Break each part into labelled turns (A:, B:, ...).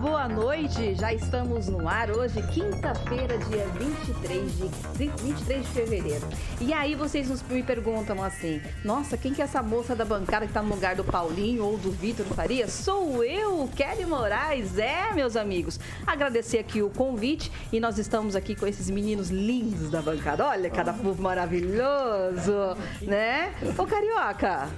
A: Boa noite. Já estamos no ar hoje, quinta-feira, dia 23 de, 23 de fevereiro. E aí vocês nos, me perguntam assim: nossa, quem que é essa moça da bancada que está no lugar do Paulinho ou do Vitor Faria? Sou eu, Kelly Moraes. É, meus amigos. Agradecer aqui o convite e nós estamos aqui com esses meninos lindos da bancada. Olha, cada povo maravilhoso, né? Ô, Carioca.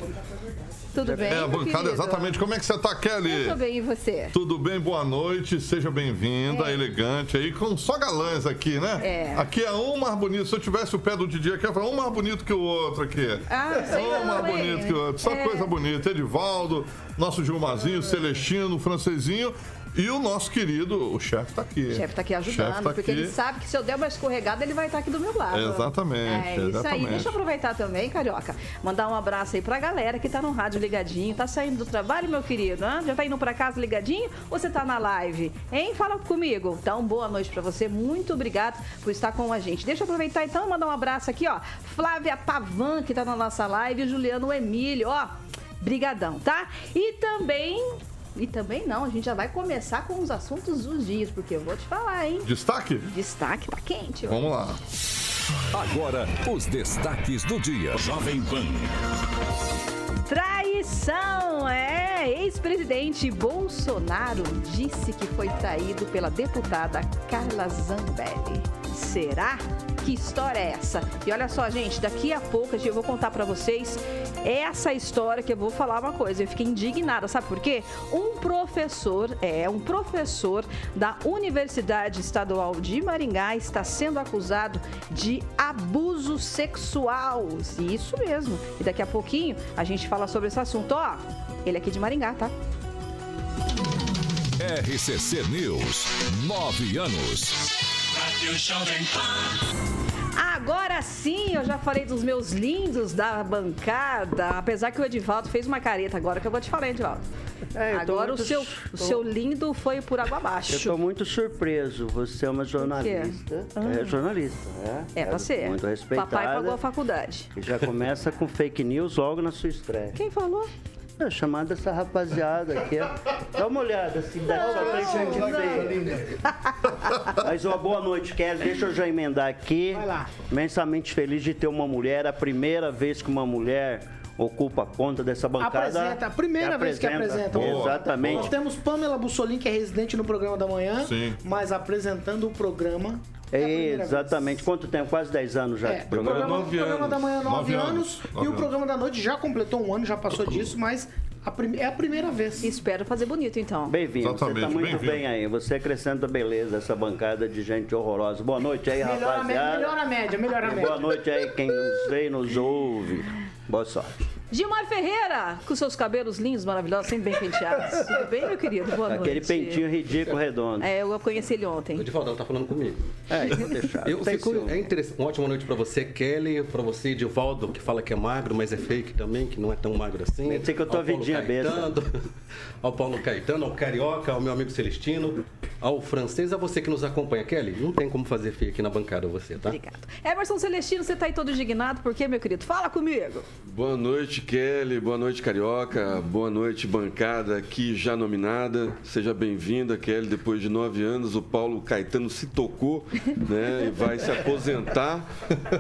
A: Tudo bem?
B: É, a bancada, exatamente. Como é que você tá, Kelly?
A: Tudo bem, e você?
B: Tudo bem, boa noite, seja bem-vinda,
A: É.
B: elegante aí, com só galãs aqui, né?
A: É.
B: Aqui é um mais bonito. Se eu tivesse o pé do Didi aqui, eu ia falar um mais bonito que o outro aqui.
A: Ah, sei
B: um mais
A: hein?
B: bonito que o outro. Só
A: É.
B: coisa bonita. Edivaldo, nosso Gilmarzinho, Celestino, Francesinho e o nosso querido, o chefe tá aqui.
A: O chefe tá aqui ajudando,
B: tá
A: porque
B: aqui.
A: ele sabe que se eu der uma escorregada, ele vai estar aqui do meu lado.
B: Exatamente,
A: É isso aí.
B: exatamente.
A: Deixa eu aproveitar também, Carioca. Mandar um abraço aí pra galera que tá no rádio ligadinho. Tá saindo do trabalho, meu querido? hã? Já tá indo pra casa ligadinho ou você tá na live? Hein? Fala comigo. Então, boa noite pra você. Muito obrigado por estar com a gente. Deixa eu aproveitar então e mandar um abraço aqui, ó. Flávia Pavan, que tá na nossa live, e o Juliano Emílio, ó. Brigadão, tá? E também e também não, a gente já vai começar com os assuntos dos dias, porque eu vou te falar, hein?
B: Destaque?
A: Destaque tá quente. ó.
B: Vamos lá.
C: Agora, os destaques do dia. Jovem Pan.
A: Traição! É, ex-presidente Bolsonaro disse que foi traído pela deputada Carla Zambelli. Será? Que história é essa? E olha só, gente, daqui a pouco eu vou contar pra vocês essa história que eu vou falar uma coisa. Eu fiquei indignada, sabe por quê? Um professor, é, um professor da Universidade Estadual de Maringá está sendo acusado de abuso sexual. Isso mesmo. E daqui a pouquinho a gente fala sobre esse assunto. Ó, ele é aqui de Maringá, tá?
C: RCC News. Nove anos.
A: Agora sim, eu já falei dos meus lindos da bancada. Apesar que o Edivaldo fez uma careta agora que eu vou te falar, Edivaldo.
D: É,
A: agora o seu, o
D: tô-
A: seu lindo foi por água abaixo.
D: Eu estou muito surpreso. Você é uma jornalista. É jornalista, né?
A: É pra ser.
D: Muito respeitada.
A: Papai pagou a faculdade.
D: E já começa com fake news logo na sua estreia.
A: Quem falou?
D: É, chamando essa rapaziada aqui. ó. Dá uma olhada assim, dá só pra gente ver. Mas uma boa noite, Kelly. Deixa eu já emendar aqui.
E: Vai lá.
D: Imensamente feliz de ter uma mulher. A primeira vez que uma mulher ocupa a ponta dessa bancada.
E: Apresenta, a primeira vez que apresenta.
B: Boa,
D: Exatamente.
E: Nós temos Pamela Bussolin, que é residente no programa da manhã,
B: Sim.
E: mas apresentando o programa. É
D: Exatamente.
E: vez.
D: Quanto tempo? Quase 10 anos já.
E: É,
D: de
E: o
D: programa.
E: programa,
B: Nove
E: o programa
B: anos.
E: da manhã, 9
B: Nove
E: anos,
B: anos.
E: e
B: Nove
E: o programa da noite já completou um ano, já passou disso, mas a prim- é a primeira vez.
A: Espero fazer bonito, então.
D: Bem-vindo, você
B: Exatamente,
D: tá muito
B: bem-vindo.
D: bem aí. Você acrescenta beleza essa bancada de gente horrorosa. Boa noite aí,
E: Melhora a, média,
D: rapaziada.
E: melhora a média, melhora a média.
D: Boa noite aí quem nos vê e nos ouve. Boa sorte.
A: Gilmar Ferreira, com seus cabelos lindos, maravilhosos, sempre bem penteados. Tudo bem, meu querido? Boa noite.
D: Aquele pentinho ridículo redondo.
A: É, eu conheci ele ontem.
F: O Edivaldão tá falando comigo.
D: É, eu vou deixar.
F: Eu
D: tem
F: fico, é interessante. Uma ótima noite pra você, Kelly, pra você, Edivaldo, que fala que é magro, mas é fake também, que não é tão magro assim.
D: Pensei que eu tô
F: Paulo
D: vidinha besta.
F: Ao Paulo Caetano, ao Carioca, ao meu amigo Celestino, ao francês, a você que nos acompanha. Kelly, não tem como fazer feio aqui na bancada você, tá?
A: Obrigado. Emerson Celestino, você tá aí todo indignado, por quê, meu querido? Fala comigo.
G: Boa noite, Kelly. Boa noite, Carioca. Boa noite, bancada aqui já nominada. Seja bem-vinda, Kelly. Depois de nove anos, o Paulo Caetano se tocou, né? E vai se aposentar.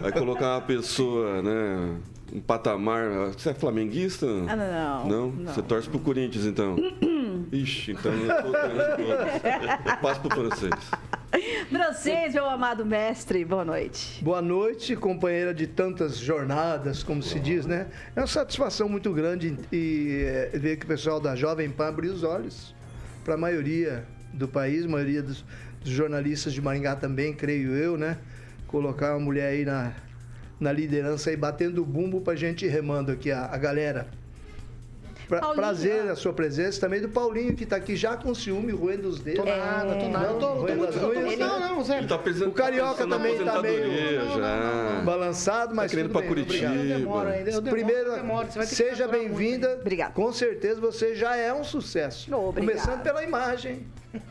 G: Vai colocar uma pessoa, né? Um patamar. Você é flamenguista?
A: Ah, não,
G: Não?
A: não.
G: Você torce pro Corinthians, então? Ixi, então eu tô todas. Passo pro francês.
A: Francês, meu amado mestre, boa noite.
H: Boa noite, companheira de tantas jornadas, como se diz, né? É uma satisfação muito grande e, é, ver que o pessoal da Jovem Pan abriu os olhos para a maioria do país, a maioria dos, dos jornalistas de Maringá também, creio eu, né? Colocar uma mulher aí na, na liderança e batendo bumbo pra gente ir remando aqui a, a galera. Pra,
A: Paulinho,
H: prazer
A: ó.
H: a sua presença, também do Paulinho, que tá aqui já com ciúme, roendo os dedos.
E: Tô nada, tô nada. Eu tô, tô muito. tô muito- Não, não, Zé.
G: Ele tá
H: O Carioca
G: pensando na
H: também tá meio-
E: Não, não.
H: Balançado, mas
G: Tá querendo
H: obrigado.
G: Curitiba.
E: Eu demoro ainda. Eu demoro,
H: Primeiro,
E: demoro.
H: Seja bem-vinda.
A: Obrigada.
H: Com certeza você já é um sucesso.
A: Obrigada.
H: Começando pela imagem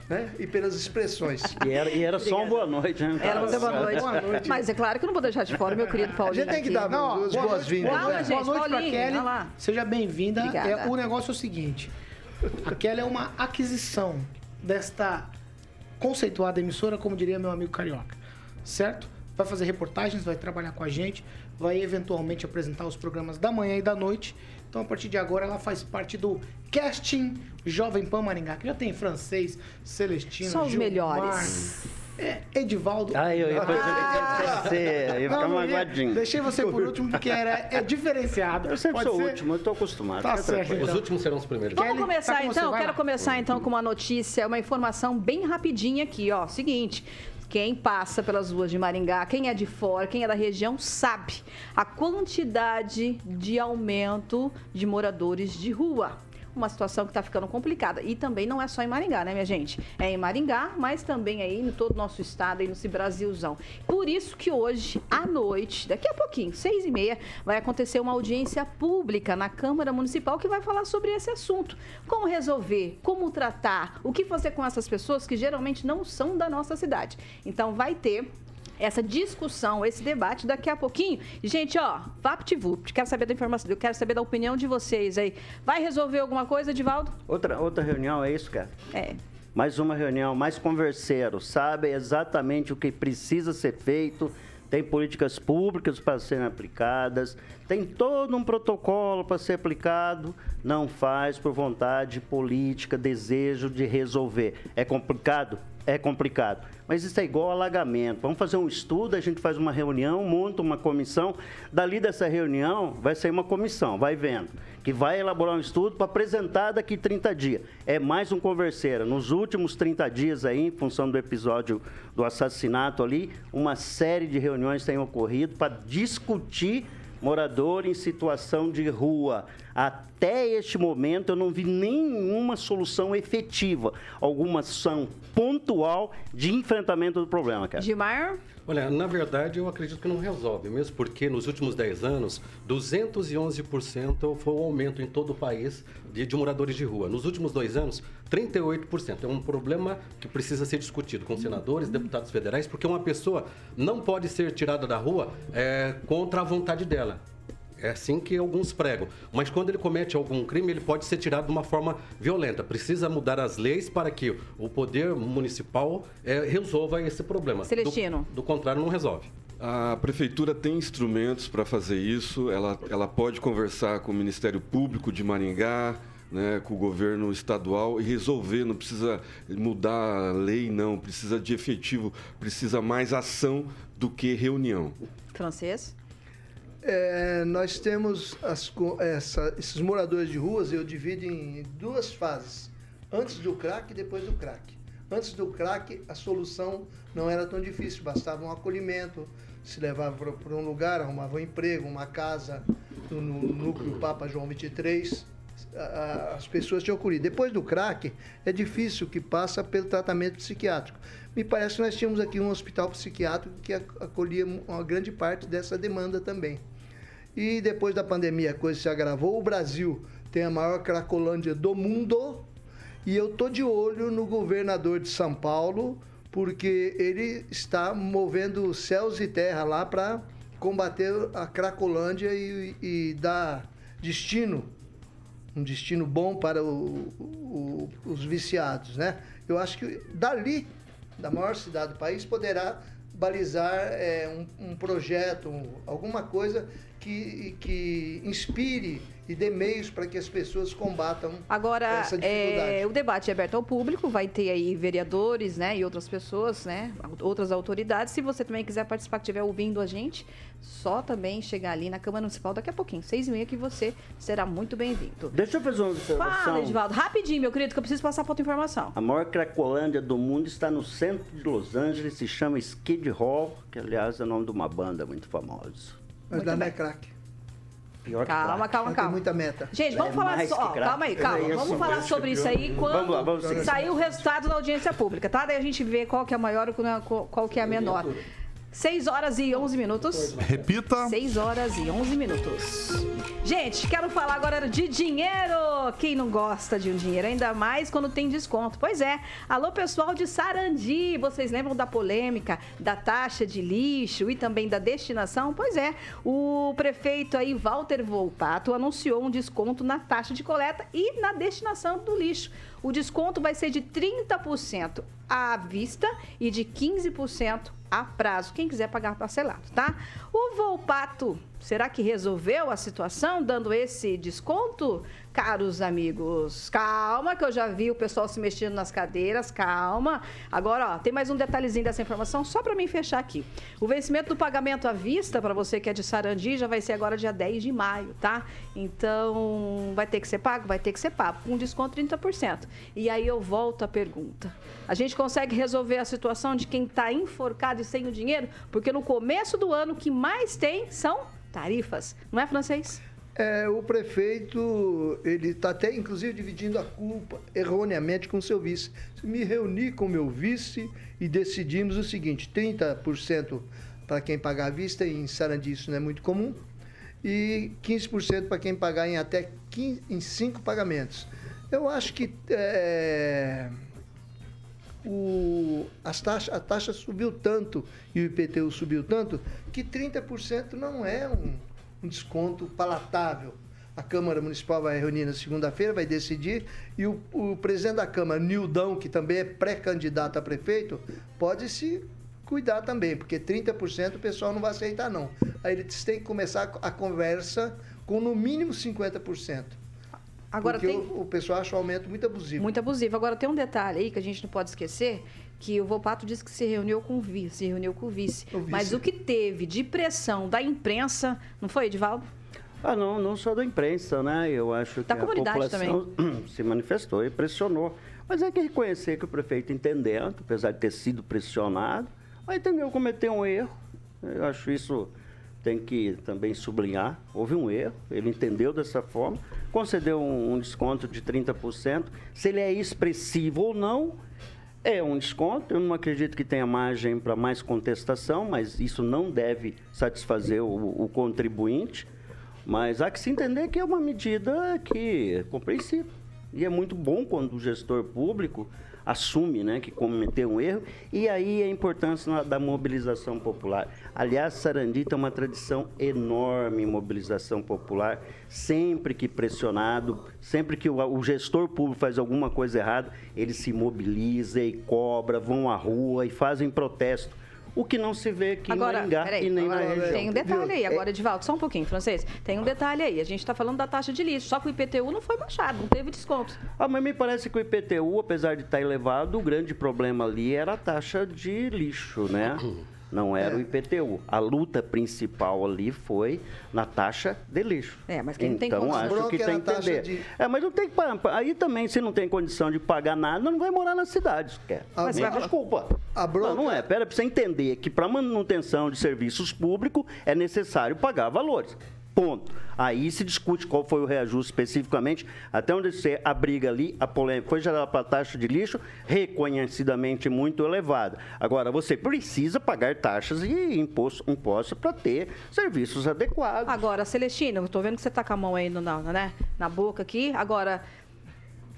H: né? e pelas expressões.
D: E era, e era só um boa noite, né?
A: Era você boa noite.
E: Boa noite.
A: Mas é claro que eu não vou deixar de fora meu querido
H: A
A: Paulinho.
H: gente tem que dar
E: Não,
H: duas
E: boa
H: boas-vindas.
A: Calma,
H: né?
E: Boa noite pra
A: Paulinho,
E: Kelly. Seja bem-vinda. É, o negócio é o seguinte: a Kelly é uma aquisição desta conceituada emissora, como diria meu amigo Carioca. Certo? Vai fazer reportagens, vai trabalhar com a gente, vai eventualmente apresentar os programas da manhã e da noite. Então, a partir de agora, ela faz parte do casting Jovem Pan Maringá, que já tem francês, Celestino,
A: Só os
E: Gilmar,
A: melhores.
E: é, Edivaldo.
D: Ah, eu ia fazer você, eu ia ficar magoadinho.
E: Deixei você por último porque era, é diferenciado.
D: Eu sempre
E: Pode
D: sou o último, eu tô acostumado.
E: Tá certo.
D: tranquilo.
F: Os
E: Então.
F: últimos serão os primeiros.
A: Vamos
E: Kelly,
A: começar
E: tá com você,
A: então, quero
E: lá.
A: começar então com uma notícia, uma informação bem rapidinha aqui, ó. Seguinte, quem passa pelas ruas de Maringá, quem é de fora, quem é da região, sabe a quantidade de aumento de moradores de rua. Uma situação que está ficando complicada. E também não é só em Maringá, né, minha gente? É em Maringá, mas também aí em todo o nosso estado, aí nesse Brasilzão. Por isso que hoje, à noite, daqui a pouquinho, seis e meia, vai acontecer uma audiência pública na Câmara Municipal que vai falar sobre esse assunto. Como resolver, como tratar, o que fazer com essas pessoas que geralmente não são da nossa cidade. Então vai ter essa discussão, esse debate daqui a pouquinho. Gente, ó, VaptVupt, quero saber da informação, eu quero saber da opinião de vocês aí. Vai resolver alguma coisa, Edivaldo?
D: Outra, outra reunião, é isso, cara?
A: É.
D: Mais uma reunião, mais converseiro, sabe exatamente o que precisa ser feito, tem políticas públicas para serem aplicadas, tem todo um protocolo para ser aplicado, não faz por vontade política, desejo de resolver. É complicado? É complicado. Mas isso é igual alagamento. Vamos fazer um estudo, a gente faz uma reunião, monta uma comissão. Dali dessa reunião vai sair uma comissão, vai vendo, que vai elaborar um estudo para apresentar daqui 30 dias. É mais um converseiro. Nos últimos 30 dias aí, em função do episódio do assassinato ali, uma série de reuniões têm ocorrido para discutir morador em situação de rua. Até este momento eu não vi nenhuma solução efetiva, alguma ação pontual de enfrentamento do problema, cara.
A: Gilmar?
F: Olha, na verdade, eu acredito que não resolve, mesmo porque nos últimos 10 anos, 211% foi o aumento em todo o país de, de moradores de rua. Nos últimos dois anos, 38%. É um problema que precisa ser discutido com senadores, deputados federais, porque uma pessoa não pode ser tirada da rua é, contra a vontade dela. É assim que alguns pregam. Mas quando ele comete algum crime, ele pode ser tirado de uma forma violenta. Precisa mudar as leis para que o poder municipal é, resolva esse problema.
A: Celestino.
F: Do, do contrário, não resolve.
G: A prefeitura tem instrumentos para fazer isso. Ela, ela pode conversar com o Ministério Público de Maringá, né, com o governo estadual e resolver. Não precisa mudar a lei, não. Precisa de efetivo, precisa mais ação do que reunião.
A: Francês?
H: É, nós temos as essa- esses moradores de ruas, eu divido em duas fases. Antes do crack e depois do crack. Antes do crack, a solução não era tão difícil, bastava um acolhimento, se levava para um lugar, arrumava um emprego, uma casa no, no núcleo Papa João 23. a- a- As pessoas tinham acolhido. Depois do crack, é difícil que passa pelo tratamento psiquiátrico. Me parece que nós tínhamos aqui um hospital psiquiátrico que ac- acolhia uma grande parte dessa demanda também. E depois da pandemia a coisa se agravou. O Brasil tem a maior cracolândia do mundo. E eu tô de olho no governador de São Paulo, porque ele está movendo céus e terra lá para combater a cracolândia e, e dar destino, um destino bom para o- o- os viciados, né? Eu acho que dali, da maior cidade do país, poderá balizar é, um, um projeto, um- alguma coisa que, que inspire e dê meios para que as pessoas combatam
A: Agora,
H: essa dificuldade.
A: é, o debate é aberto ao público, vai ter aí vereadores, né, e outras pessoas, né, outras autoridades. Se você também quiser participar, que estiver ouvindo a gente, só também chegar ali na Câmara Municipal daqui a pouquinho, seis e meia, que você será muito bem-vindo.
D: Deixa eu fazer uma observação.
A: Fala, Edivaldo, rapidinho, meu querido, que eu preciso passar para outra informação.
D: A maior cracolândia do mundo está no centro de Los Angeles, se chama Skid Row, que aliás é o nome de uma banda muito famosa.
H: Mas lá não é craque.
D: Pior que
A: Calma,
D: crack.
A: calma,
H: Tem
A: calma.
H: muita meta.
A: Gente, vamos
D: É
A: falar só.
D: que
A: ó, calma aí, calma.
B: É isso,
A: vamos falar sobre
B: que
A: isso aí quando
D: Vamos lá, vamos
A: sair o resultado da audiência pública, tá? Daí a gente vê qual que é a maior e qual qual que é a menor. 6 horas e 11 minutos.
B: Repita.
A: 6 horas e 11 minutos. Gente, quero falar agora de dinheiro. Quem não gosta de um dinheiro, ainda mais quando tem desconto. Pois é. Alô, pessoal de Sarandi. Vocês lembram da polêmica da taxa de lixo e também da destinação? Pois é. O prefeito aí, Walter Volpato, anunciou um desconto na taxa de coleta e na destinação do lixo. O desconto vai ser de 30% à vista e de 15% a prazo. Quem quiser pagar parcelado, tá? O Volpato, será que resolveu a situação dando esse desconto? Caros amigos, calma que eu já vi o pessoal se mexendo nas cadeiras, calma. Agora, ó, tem mais um detalhezinho dessa informação só para mim fechar aqui. O vencimento do pagamento à vista para você que é de Sarandi já vai ser agora dia 10 de maio, tá? Então, vai ter que ser pago? Vai ter que ser pago, com desconto 30%. E aí eu volto à pergunta. A gente consegue resolver a situação de quem está enforcado e sem o dinheiro? Porque no começo do ano o que mais tem são tarifas. Não é, francês?
H: É, o prefeito, ele está até, inclusive, dividindo a culpa erroneamente com o seu vice. Me reuni com o meu vice e decidimos o seguinte: 30% para quem pagar à vista, e em Sarandi isso não é muito comum, e 15% para quem pagar em até 15, em cinco pagamentos. Eu acho que é, o, as taxa, a taxa subiu tanto e o IPTU subiu tanto que 30% não é um, um desconto palatável. A Câmara Municipal vai reunir na segunda-feira, vai decidir, e o, o presidente da Câmara, Nildão, que também é pré-candidato a prefeito, pode se cuidar também, porque 30% o pessoal não vai aceitar, não. Aí eles têm que começar a conversa com no mínimo 50%.
A: Agora
H: porque
A: tem.
H: o, o pessoal acha o aumento muito abusivo.
A: Muito abusivo. Agora tem um detalhe aí que a gente não pode esquecer, que o Volpato disse que se reuniu com o vice, se reuniu com o vice.
H: O vice.
A: Mas o que teve de pressão da imprensa, não foi, Edivaldo?
D: Ah, não, não só da imprensa, né? Eu acho
A: Da
D: que a população se manifestou e pressionou. Mas é que reconhecer que o prefeito entendendo, apesar de ter sido pressionado, mas entendeu cometer um erro. Eu acho isso tem que também sublinhar. Houve um erro, ele entendeu dessa forma, concedeu um, um desconto de 30%. Se ele é expressivo ou não, é um desconto. Eu não acredito que tenha margem para mais contestação, mas isso não deve satisfazer o, o contribuinte. Mas há que se entender que é uma medida que compreensível. E é muito bom quando o gestor público assume né, que cometeu um erro. E aí a importância da mobilização popular. Aliás, Sarandi tem uma tradição enorme em mobilização popular. Sempre que pressionado, sempre que o gestor público faz alguma coisa errada, ele se mobiliza e cobra, vão à rua e fazem protesto. O que não se vê aqui
A: Agora,
D: em Maringá
A: peraí,
D: e nem
A: agora
D: na região.
A: tem um detalhe aí, agora, Edivaldo, só um pouquinho, francês. Tem um detalhe aí. A gente está falando da taxa de lixo, só que o IPTU não foi baixado, não teve desconto.
D: Ah, mas me parece que o IPTU, apesar de estar elevado, o grande problema ali era a taxa de lixo, né? Não era
H: É.
D: o IPTU. A luta principal ali foi na taxa de lixo.
A: É, mas quem não tem
D: então,
A: condição-
D: acho
H: Bronca
D: que tem
H: a
D: que
H: taxa
D: entender.
H: de-
D: É, mas não tem Aí também, se não tem condição de pagar nada, não vai morar na cidade. Quer.
H: Mas
D: Me
A: vai-
D: desculpa.
H: A bronca-
D: Não, não é. Pera, pra você entender que para manutenção de serviços públicos é necessário pagar valores. Ponto. Aí se discute qual foi o reajuste especificamente, até onde você a briga ali, a polêmica foi gerada para a taxa de lixo, reconhecidamente muito elevada. Agora, você precisa pagar taxas e imposto, impostos para ter serviços adequados.
A: Agora, Celestino, tô vendo que você tá com a mão aí no, na, né, na boca aqui. Agora,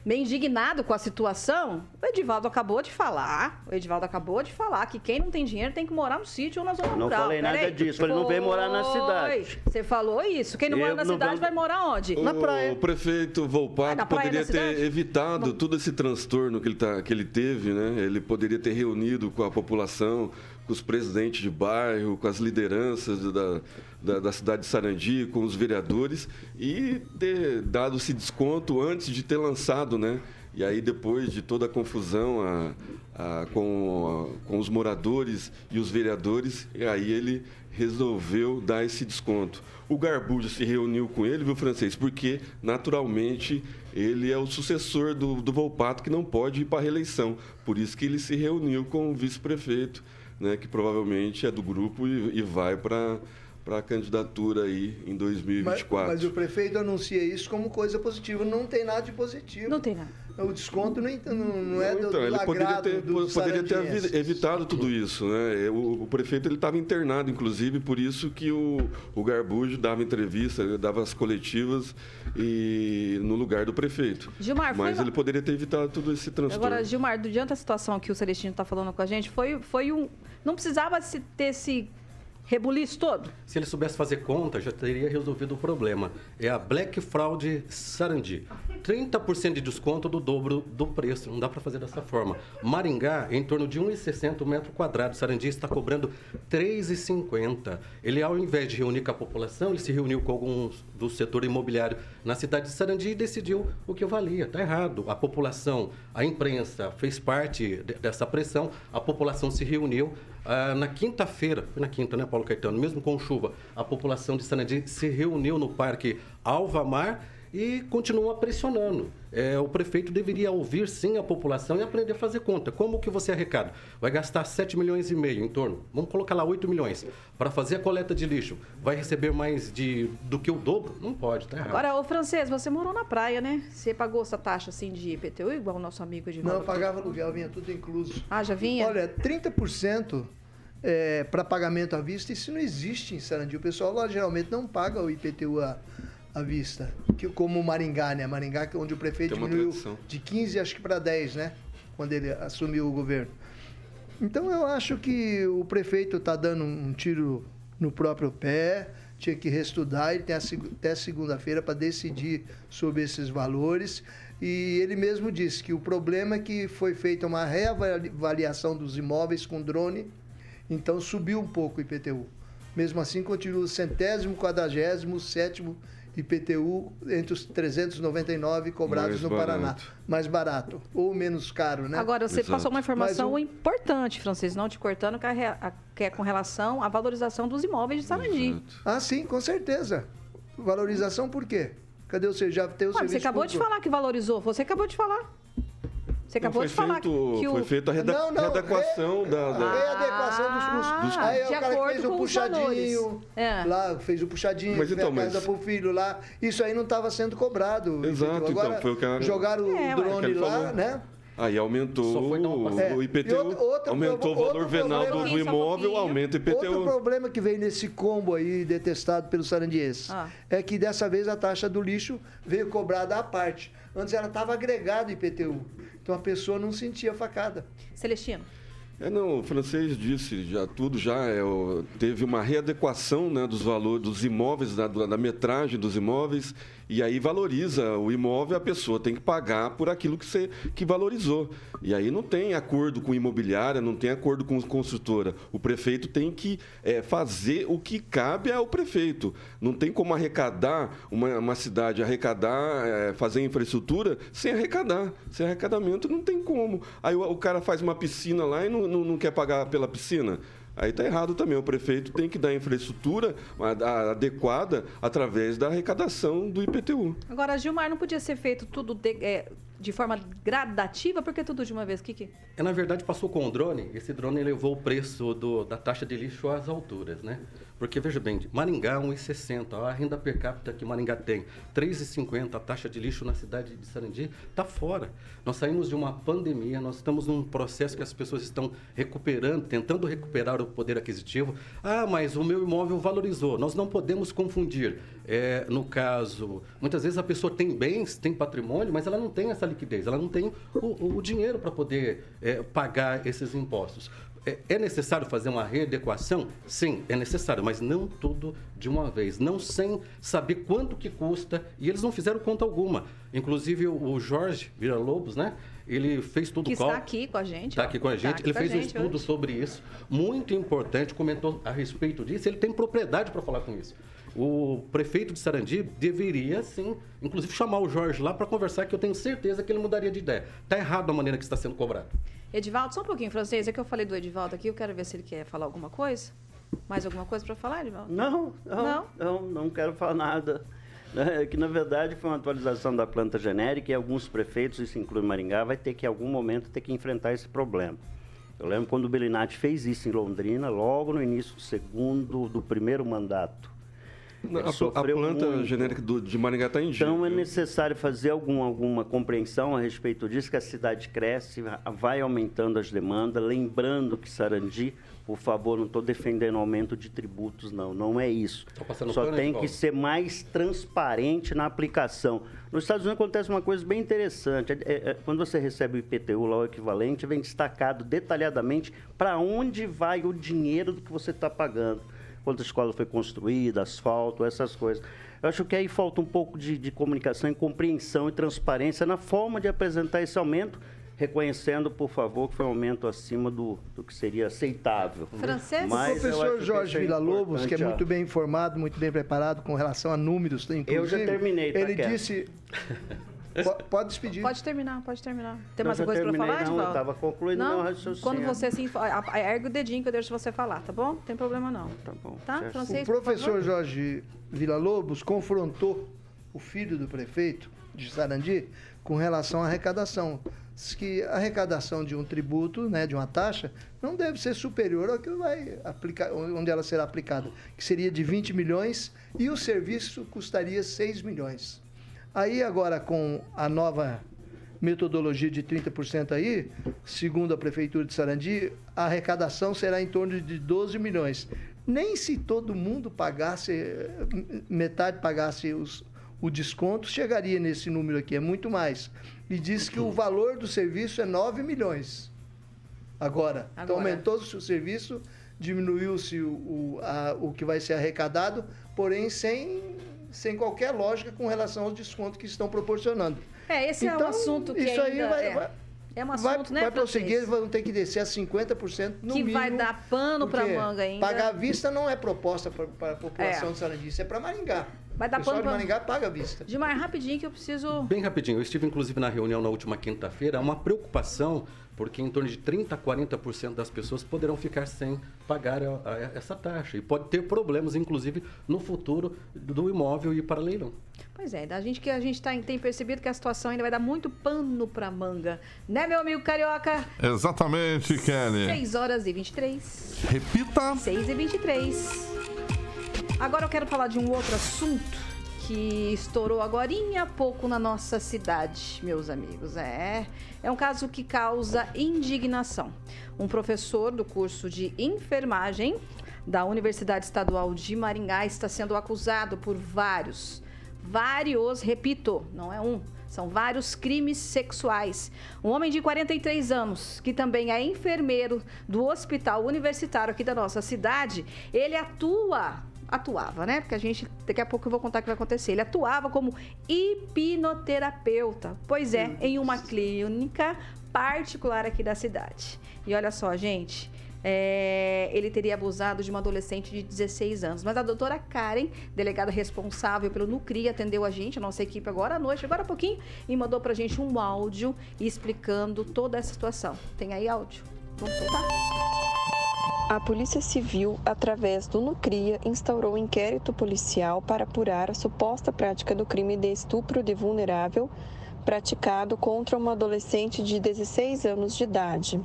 A: meio indignado com a situação, o Edivaldo acabou de falar. O Edivaldo acabou de falar que quem não tem dinheiro tem que morar no sítio ou na zona
D: Não
A: rural.
D: falei nada
A: Peraí.
D: disso, ele não veio morar na cidade.
A: Você falou isso. Quem não mora
D: Eu
A: na
D: não
A: cidade
D: vou-
A: vai morar onde?
D: Na
G: o
D: praia.
G: prefeito
A: Ah,
G: Volpato
A: na
G: poderia ter evitado todo esse transtorno que ele, tá, que ele teve, né? Ele poderia ter reunido com a população, com os presidentes de bairro, com as lideranças da, da, da cidade de Sarandi, com os vereadores, e ter dado esse desconto antes de ter lançado, né? E aí, depois de toda a confusão a, a, com, a, com os moradores e os vereadores, e aí ele resolveu dar esse desconto. O Garbujo se reuniu com ele, viu, francês? Porque, naturalmente, ele é o sucessor do, do Volpato, que não pode ir para a reeleição. Por isso que ele se reuniu com o vice-prefeito, né, que provavelmente é do grupo e, e vai para para a candidatura aí em 2024.
H: Mas, mas, o prefeito anuncia isso como coisa positiva. Não tem nada de positivo.
A: Não tem nada.
H: O desconto não, não, não é do,
G: então,
H: ele
G: poderia ter,
H: do
G: poderia ter evitado tudo isso, né? O, o prefeito ele estava internado, inclusive, por isso que o, o Garbujo dava entrevista, dava as coletivas e no lugar do prefeito.
A: Gilmar,
G: mas ele poderia ter evitado todo esse transtorno.
A: Agora, Gilmar, diante da situação que o Celestino está falando com a gente, foi, foi um, não precisava se ter esse rebuliço todo?
F: Se ele soubesse fazer conta, já teria resolvido o problema. É a Black Fraud Sarandi. 30% de desconto do dobro do preço. Não dá para fazer dessa forma. Maringá, em torno de 1,60 o metro quadrado. Sarandi está cobrando 3,50. Ele, ao invés de reunir com a população, ele se reuniu com alguns do setor imobiliário na cidade de Sarandi e decidiu o que valia. Está errado. A população, a imprensa fez parte dessa pressão. A população se reuniu. Ah, na quinta-feira, foi na quinta, né, Paulo Caetano? Mesmo com chuva, a população de Sarandi se reuniu no Parque Alvamar e continua pressionando. É, o prefeito deveria ouvir sim a população e aprender a fazer conta. Como que você arrecada? Vai gastar 7 milhões e meio em torno, vamos colocar lá 8 milhões, para fazer a coleta de lixo. Vai receber mais de, do que o dobro? Não pode, tá errado.
A: Agora, o francês, você morou na praia, né? Você pagou essa taxa assim de IPTU igual o nosso amigo de
H: Não, eu pagava aluguel, vinha tudo incluso.
A: Ah, já vinha?
H: Olha, 30% é, para pagamento à vista, isso não existe em Sarandi. O pessoal lá geralmente não paga o IPTU à, à vista, que, como Maringá, né? Maringá, que é onde o prefeito diminuiu tradição. de 15, acho que para 10, né? Quando ele assumiu o governo. Então eu acho que o prefeito está dando um tiro no próprio pé, tinha que reestudar, ele tem até segunda-feira para decidir sobre esses valores. E ele mesmo disse que o problema é que foi feita uma reavaliação dos imóveis com drone então subiu um pouco o IPTU. Mesmo assim, continua o centésimo, quadragésimo, sétimo IPTU entre os 399 cobrados Mais no barato. Paraná. Mais barato. Ou menos caro, né?
A: Agora, você Exato. passou uma informação importante, Francisco, não te cortando, que é com relação à valorização dos imóveis de Sarandi.
H: Ah, sim, com certeza. Valorização por quê? Cadê o já tem o
A: Ué, Você acabou público? de falar que valorizou. Você acabou de falar. Você acabou de falar
G: feito,
A: que
G: o... Foi feita a reda... não, não, readequação
H: re...
G: da, da...
H: Readequação dos custos. Dos...
A: Ah,
H: Aí o cara fez o puxadinho,
A: é.
H: lá, fez o puxadinho, mas, então, fez a casa mas... pro filho lá. Isso aí não estava sendo cobrado.
G: Exato, então, Agora, então, foi o que a...
H: Jogaram é, o drone lá, falou. né?
G: Aí aumentou o, o IPTU, outro, aumentou o valor venal do, do imóvel, aumenta o IPTU.
H: Outro problema que vem nesse combo aí, detestado pelos sarandienses, ah. é que dessa vez a taxa do lixo veio cobrada à parte. Antes ela estava agregada IPTU. Então a pessoa não sentia facada.
A: Celestino.
G: É, não, o francês disse já tudo já é, teve uma readequação né, dos valores dos imóveis, da, da metragem dos imóveis e aí valoriza o imóvel, a pessoa tem que pagar por aquilo que você que valorizou. E aí não tem acordo com imobiliária, não tem acordo com construtora. O prefeito tem que é, fazer o que cabe ao prefeito. Não tem como arrecadar uma, uma cidade, arrecadar, é, fazer infraestrutura sem arrecadar. Sem arrecadamento não tem como. Aí o, o cara faz uma piscina lá e não, não, não quer pagar pela piscina. Aí está errado também. O prefeito tem que dar infraestrutura adequada através da arrecadação do IPTU.
A: Agora, Gilmar, não podia ser feito tudo de, é, de forma gradativa? Por que tudo de uma vez? Que que...
F: É, na verdade, passou com o drone. Esse drone levou o preço do, da taxa de lixo às alturas, né? Porque, veja bem, Maringá 1,60, a renda per capita que Maringá tem, 3,50, a taxa de lixo na cidade de Sarandi está fora. Nós saímos de uma pandemia, nós estamos num processo que as pessoas estão recuperando, tentando recuperar o poder aquisitivo. Ah, mas o meu imóvel valorizou. Nós não podemos confundir. É, no caso, muitas vezes a pessoa tem bens, tem patrimônio, mas ela não tem essa liquidez, ela não tem o, o dinheiro para poder é, pagar esses impostos É, é necessário fazer uma readequação? Sim, é necessário, mas não tudo de uma vez. Não sem saber quanto que custa. E eles não fizeram conta alguma. Inclusive o Jorge Vira Lobos, né? Ele fez tudo
A: Que está aqui com a gente.
F: Está aqui com a
A: Tá
F: gente.
A: aqui
F: ele
A: com a
F: fez um
A: gente
F: estudo
A: hoje.
F: sobre isso, muito importante, comentou a respeito disso. Ele tem propriedade para falar com isso. O prefeito de Sarandi deveria, sim, inclusive chamar o Jorge lá para conversar, que eu tenho certeza que ele mudaria de ideia. Está errado a maneira que está sendo cobrado.
A: Edivaldo, só um pouquinho, francês. É que eu falei do Edivaldo aqui, eu quero ver se ele quer falar alguma coisa. Mais alguma coisa para falar, Edivaldo?
D: Não, não, não, não, quero falar nada. É que, na verdade, foi uma atualização da planta genérica e alguns prefeitos, isso inclui Maringá, vai ter que, em algum momento, ter que enfrentar esse problema. Eu lembro quando o Belinati fez isso em Londrina, logo no início do segundo, do primeiro mandato.
G: A, a planta
D: muito.
G: genérica do- de Maringá está em dia.
D: Então é necessário fazer algum, alguma compreensão a respeito disso, que a cidade cresce, va- vai aumentando as demandas, lembrando que Sarandi, por favor, não estou defendendo aumento de tributos, não, não é isso. Só tem que ser mais transparente na aplicação. Nos Estados Unidos acontece uma coisa bem interessante. É- é- é, quando você recebe o IPTU, lá o equivalente, vem destacado detalhadamente para onde vai o dinheiro do que você está pagando. Quando a escola foi construída, asfalto, essas coisas. Eu acho que aí falta um pouco de, de comunicação e compreensão e transparência na forma de apresentar esse aumento, reconhecendo, por favor, que foi um aumento acima do, do que seria aceitável.
A: Francês?
H: O
D: Mas
H: professor
D: que
H: Jorge
D: é
H: Villa-Lobos, que é muito bem informado, muito bem preparado com relação a números, inclusive.
D: Eu já terminei, tá,
H: Ele
D: Ké?
H: disse... Po- Pode despedir.
A: Pode terminar, pode terminar. Tem
D: Não,
A: mais coisa para falar,
D: não, eu tava concluindo
A: não?
D: meu raciocínio.
A: Quando você se info- a- a- ergue o dedinho que eu deixo você falar, tá bom? Não tem problema não.
D: Tá bom.
A: Tá, francês?
H: O professor? Jorge Villa-Lobos confrontou o filho do prefeito de Sarandi com relação à arrecadação. Diz que a arrecadação de um tributo, né, de uma taxa, não deve ser superior ao que vai aplicar, onde ela será aplicada, que seria de 20 milhões e o serviço custaria 6 milhões. Aí agora com a nova metodologia de 30% aí, segundo a prefeitura de Sarandi, a arrecadação será em torno de 12 milhões. Nem se todo mundo pagasse, metade pagasse os, o desconto, chegaria nesse número aqui, é muito mais. E diz que o valor do serviço é 9 milhões. Agora, então
A: Agora.
H: aumentou-se o serviço, diminuiu-se o, o, a- o que vai ser arrecadado, porém sem, sem qualquer lógica com relação aos descontos que estão proporcionando.
A: É, esse é um
H: Então,
A: assunto que
H: isso aí vai-
A: é,
H: vai-
A: é um
H: vai,
A: assunto, né,
H: vai prosseguir, eles vão ter que descer a 50% no
A: Que
H: mínimo.
A: vai dar pano pra
H: porque
A: manga ainda.
H: Pagar à vista não é proposta para a população
A: É.
H: de Sarandi, isso é para Maringá.
A: Vai dar
H: o pessoal
A: pano
H: de
A: pra-
H: Maringá paga à vista.
A: Gilmar, rapidinho que eu preciso...
F: Bem rapidinho, eu estive inclusive na reunião na última quinta-feira, há uma preocupação, porque em torno de 30% a 40% das pessoas poderão ficar sem pagar a- a- essa taxa. E pode ter problemas, inclusive, no futuro do imóvel e para leilão.
A: Pois é, da gente que a gente tá, tem percebido que a situação ainda vai dar muito pano pra manga. Né, meu amigo carioca?
B: Exatamente, Kelly.
A: 6 horas e 23.
B: Repita.
A: 6 e 23. Agora eu quero falar de um outro assunto que estourou agorinha há pouco na nossa cidade, meus amigos. É, é um caso que causa indignação. Um professor do curso de enfermagem da Universidade Estadual de Maringá está sendo acusado por vários, vários, repito, não é um, são vários crimes sexuais. Um homem de 43 anos, que também é enfermeiro do hospital universitário aqui da nossa cidade, ele atua, atuava, né? Porque a gente, daqui a pouco eu vou contar o que vai acontecer. Ele atuava como hipnoterapeuta, pois é, em uma clínica particular aqui da cidade. E olha só, gente, é, ele teria abusado de uma adolescente de 16 anos. Mas a doutora Karen, delegada responsável pelo Nucri, atendeu a gente, a nossa equipe agora à noite, agora há pouquinho, e mandou pra gente um áudio explicando toda essa situação. Tem aí áudio? Vamos soltar?
I: A Polícia Civil, através do Nucria, instaurou um inquérito policial para apurar a suposta prática do crime de estupro de vulnerável praticado contra uma adolescente de 16 anos de idade.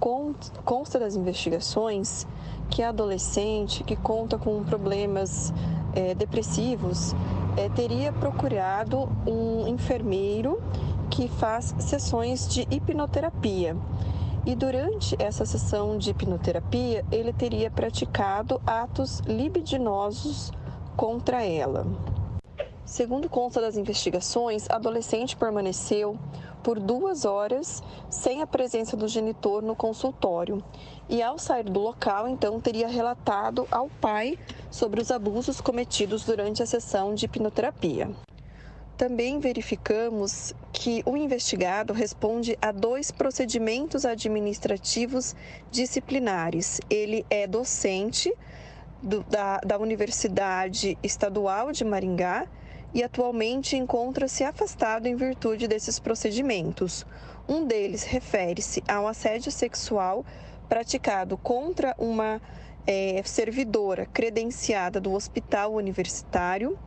I: Con- Consta das investigações que a adolescente, que conta com problemas eh, depressivos, eh, teria procurado um enfermeiro que faz sessões de hipnoterapia. E durante essa sessão de hipnoterapia, ele teria praticado atos libidinosos contra ela. Segundo consta das investigações, a adolescente permaneceu por duas horas sem a presença do genitor no consultório. E ao sair do local, então, teria relatado ao pai sobre os abusos cometidos durante a sessão de hipnoterapia. Também verificamos que o investigado responde a dois procedimentos administrativos disciplinares. Ele é docente do, da, da Universidade Estadual de Maringá e atualmente encontra-se afastado em virtude desses procedimentos. Um deles refere-se ao assédio sexual praticado contra uma é, servidora credenciada do hospital universitário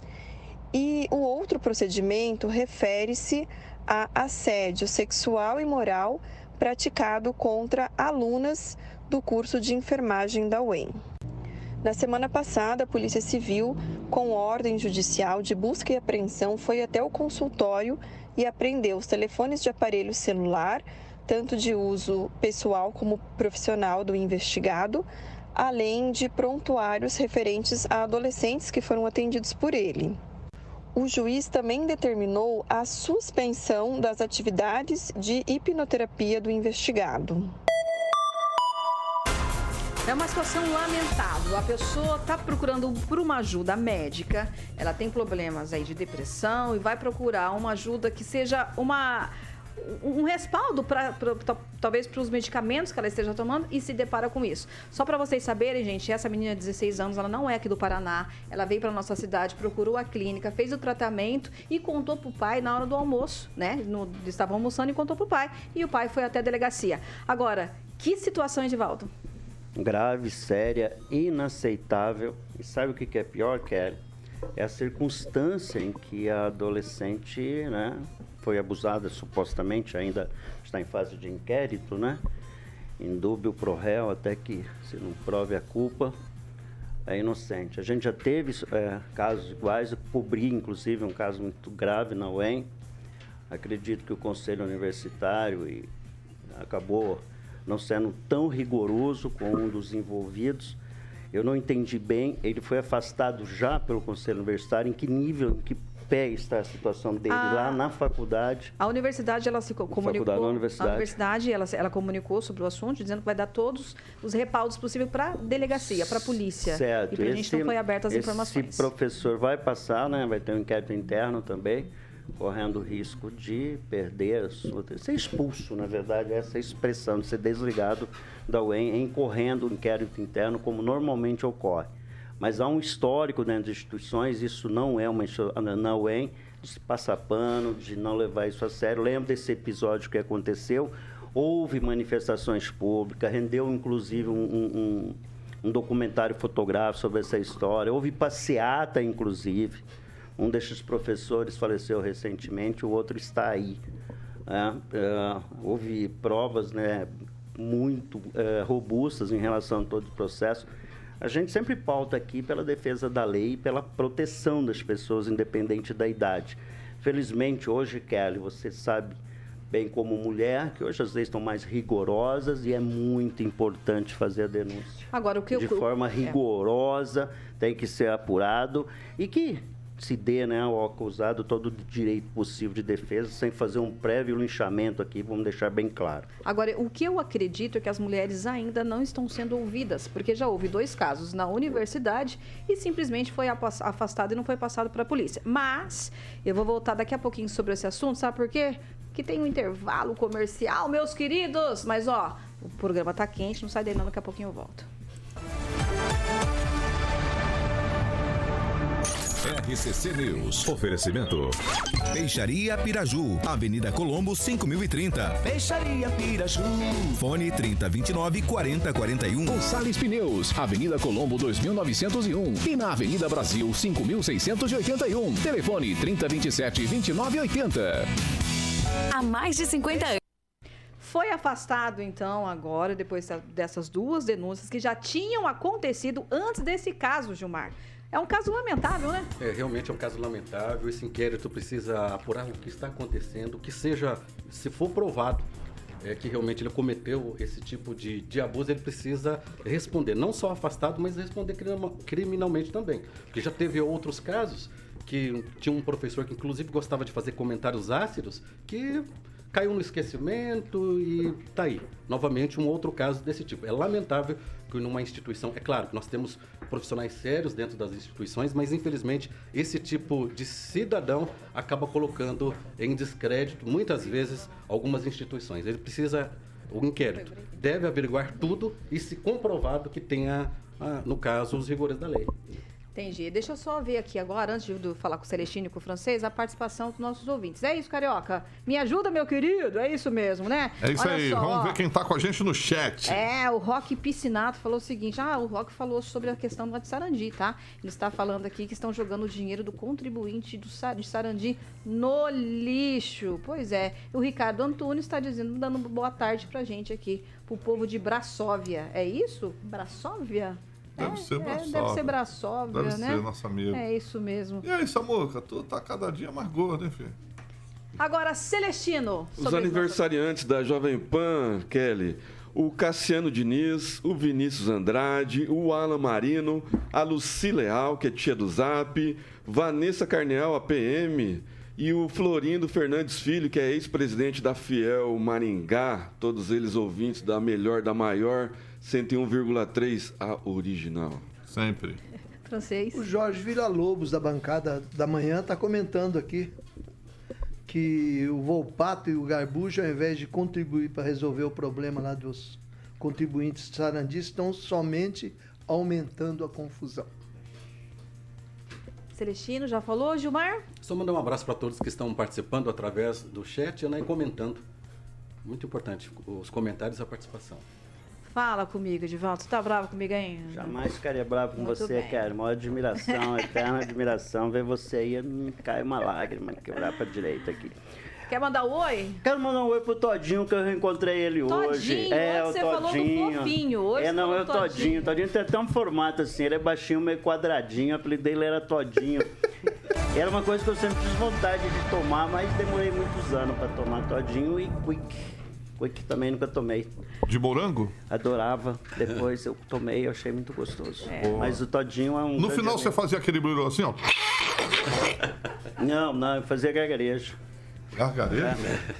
I: e o outro procedimento refere-se a assédio sexual e moral praticado contra alunas do curso de enfermagem da UEM. Na semana passada, a Polícia Civil, com ordem judicial de busca e apreensão, foi até o consultório e apreendeu os telefones de aparelho celular, tanto de uso pessoal como profissional do investigado, além de prontuários referentes a adolescentes que foram atendidos por ele o juiz também determinou a suspensão das atividades de hipnoterapia do investigado.
A: É uma situação lamentável. A pessoa está procurando por uma ajuda médica, ela tem problemas aí de depressão e vai procurar uma ajuda que seja uma um respaldo para talvez para os medicamentos que ela esteja tomando e se depara com isso. Só para vocês saberem, gente, essa menina de 16 anos, ela não é aqui do Paraná. Ela veio para nossa cidade, procurou a clínica, fez o tratamento e contou para o pai na hora do almoço, né? No, estavam almoçando e contou para o pai. E o pai foi até a delegacia. Agora, que situação, Edivaldo?
D: Grave, séria, inaceitável. E sabe o que é pior, Kelly? É a circunstância em que a adolescente, né, foi abusada supostamente, ainda está em fase de inquérito, né? Em dúbio pro réu, até que se não prove a culpa, é inocente. A gente já teve é, casos iguais, eu cobri inclusive um caso muito grave na UEM. Acredito que o Conselho Universitário e acabou não sendo tão rigoroso com um dos envolvidos. Eu não entendi bem, ele foi afastado já pelo Conselho Universitário, em que nível, em que pé está a situação dele a, lá na faculdade.
A: A universidade, ela se comunicou. Faculdade, universidade. A universidade, ela, ela comunicou sobre o assunto, dizendo que vai dar todos os repaudos possíveis para a delegacia, para a polícia.
D: Certo.
A: E para a gente não foi aberta as
D: esse
A: informações.
D: Esse professor vai passar, né? Vai ter um inquérito interno também correndo risco de perder a sua, ser expulso, na verdade, essa expressão de ser desligado da UEM, incorrendo o inquérito interno, como normalmente ocorre. Mas há um histórico dentro das instituições, isso não é uma na UEM, de se passar pano, de não levar isso a sério. Lembro desse episódio que aconteceu, houve manifestações públicas, rendeu inclusive um, um, um documentário fotográfico sobre essa história, houve passeata, inclusive. Um desses professores faleceu recentemente, o outro está aí. É, é, houve provas né, muito é, robustas em relação a todo o processo. A gente sempre pauta aqui pela defesa da lei e pela proteção das pessoas, independente da idade. Felizmente, hoje, Kelly, você sabe bem como mulher, que hoje as leis estão mais rigorosas e é muito importante fazer a denúncia.
A: Agora, o que
D: De
A: eu...
D: forma é. rigorosa, é. tem que ser apurado e que se dê né, ao acusado todo o direito possível de defesa, sem fazer um prévio linchamento aqui, vamos deixar bem claro.
A: Agora, o que eu acredito é que as mulheres ainda não estão sendo ouvidas, porque já houve dois casos na universidade e simplesmente foi afastado e não foi passado para a polícia. Mas, eu vou voltar daqui a pouquinho sobre esse assunto, sabe por quê? Que tem um intervalo comercial, meus queridos. Mas, ó, o programa tá quente, não sai daí não, daqui a pouquinho eu volto.
C: RCC News. Oferecimento.
J: Peixaria Piraju. Avenida Colombo, 5030.
K: Peixaria Piraju.
J: Fone 3029 4041.
K: Gonçalves Pneus. Avenida Colombo, 2901. E na Avenida Brasil, 5681. Telefone 3027 2980.
L: Há mais de 50 anos.
A: Foi afastado, então, agora, depois dessas duas denúncias que já tinham acontecido antes desse caso, Gilmar. É um caso lamentável, né?
F: É, realmente é um caso lamentável. Esse inquérito precisa apurar o que está acontecendo, que seja, se for provado é, que realmente ele cometeu esse tipo de, de abuso, ele precisa responder, não só afastado, mas responder criminalmente também. Porque já teve outros casos que tinha um professor que inclusive gostava de fazer comentários ácidos que caiu no esquecimento e tá aí. Novamente, um outro caso desse tipo. É lamentável que numa instituição, é claro que nós temos profissionais sérios dentro das instituições, mas infelizmente esse tipo de cidadão acaba colocando em descrédito, muitas vezes, algumas instituições. Ele precisa, o inquérito deve averiguar tudo e se comprovado que tenha, ah, no caso, os rigores da lei.
A: Entendi. Deixa eu só ver aqui agora, antes de falar com o Celestino e com o francês, a participação dos nossos ouvintes. É isso, Carioca? Me ajuda, meu querido? É isso mesmo, né?
B: É isso
A: Olha
B: aí.
A: só,
B: Vamos
A: ó.
B: ver quem tá com a gente no chat.
A: É, o Rock Piscinato falou o seguinte: ah, o Rock falou sobre a questão de Sarandi, tá? Ele está falando aqui que estão jogando o dinheiro do contribuinte do, de Sarandi no lixo. Pois é. O Ricardo Antunes está dizendo, dando boa tarde pra gente aqui, pro povo de Braçóvia. É isso? Braçóvia?
B: Deve
A: É,
B: ser
A: é,
B: Braçóvia.
A: deve ser Braçóvia,
B: Deve
A: né?
B: ser, nosso amigo.
A: É isso mesmo.
B: E aí, Samuca, tu tá cada dia mais gordo, hein, filho?
A: Agora, Celestino.
G: Os aniversariantes da Jovem Pan, Kelly. O Cassiano Diniz, o Vinícius Andrade, o Alan Marino, a Luci Leal, que é tia do Zap, Vanessa Carneal, a PM, e o Florindo Fernandes Filho, que é ex-presidente da Fiel Maringá, todos eles ouvintes da melhor, da maior, 101,3, a original.
B: Sempre.
A: Francês.
H: O Jorge Villa-Lobos, da bancada da manhã, está comentando aqui que o Volpato e o Garbujo, ao invés de contribuir para resolver o problema lá dos contribuintes sarandis, estão somente aumentando a confusão.
A: Celestino, já falou, Gilmar?
F: Só mandar um abraço para todos que estão participando através do chat né, e comentando. Muito importante os comentários e a participação.
A: Fala comigo, Edivaldo. Você tá bravo comigo ainda?
D: Jamais ficaria bravo com
A: Muito
D: você,
A: bem.
D: cara. Maior admiração, eterna admiração. Ver você aí, não cai uma lágrima, quebrar pra direita aqui.
A: Quer mandar o oi?
D: Quero mandar um oi pro Todinho, que eu reencontrei ele
A: Todinho,
D: hoje. É, o
A: você falou do
D: Todinho.
A: fofinho, hoje
D: É, não, é o Todinho.
A: Todinho.
D: Todinho tem até um formato assim, ele é baixinho, meio quadradinho, o apelido dele era Todinho. era uma coisa que eu sempre tive vontade de tomar, mas demorei muitos anos pra tomar Todinho e Quick. Quick também nunca tomei.
B: De morango?
D: Adorava. Depois eu tomei, eu achei muito gostoso. Mas o Todinho é um.
B: No final você
D: amigo.
B: fazia aquele brilho assim, ó.
D: Não, não, eu fazia gargarejo.
B: Gargarejo?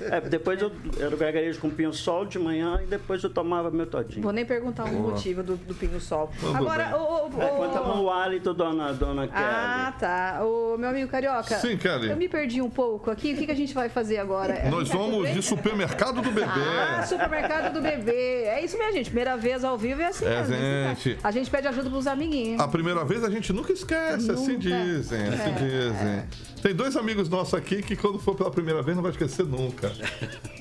D: É, é, depois eu era o gargarejo com pinho-sol de manhã e depois eu tomava meu todinho.
A: Vou nem perguntar o motivo do, do pinho-sol. Agora, o... o-
D: É,
A: o-
D: conta o hálito, dona, dona Kelly.
A: Ah, tá. O meu amigo Carioca.
B: Sim, Kelly.
A: Eu me perdi um pouco aqui. O que, que a gente vai fazer agora? É,
B: Nós
A: tá
B: vamos de supermercado do bebê.
A: Ah, supermercado do bebê. É isso mesmo, gente. Primeira vez ao vivo é assim
B: É,
A: mesmo.
B: gente.
A: A gente pede ajuda pros amiguinhos.
B: A primeira vez a gente nunca esquece, assim
A: Nunca.
B: dizem, assim
A: É,
B: dizem. Tem dois amigos nossos aqui que quando for pela primeira vez não vai esquecer nunca.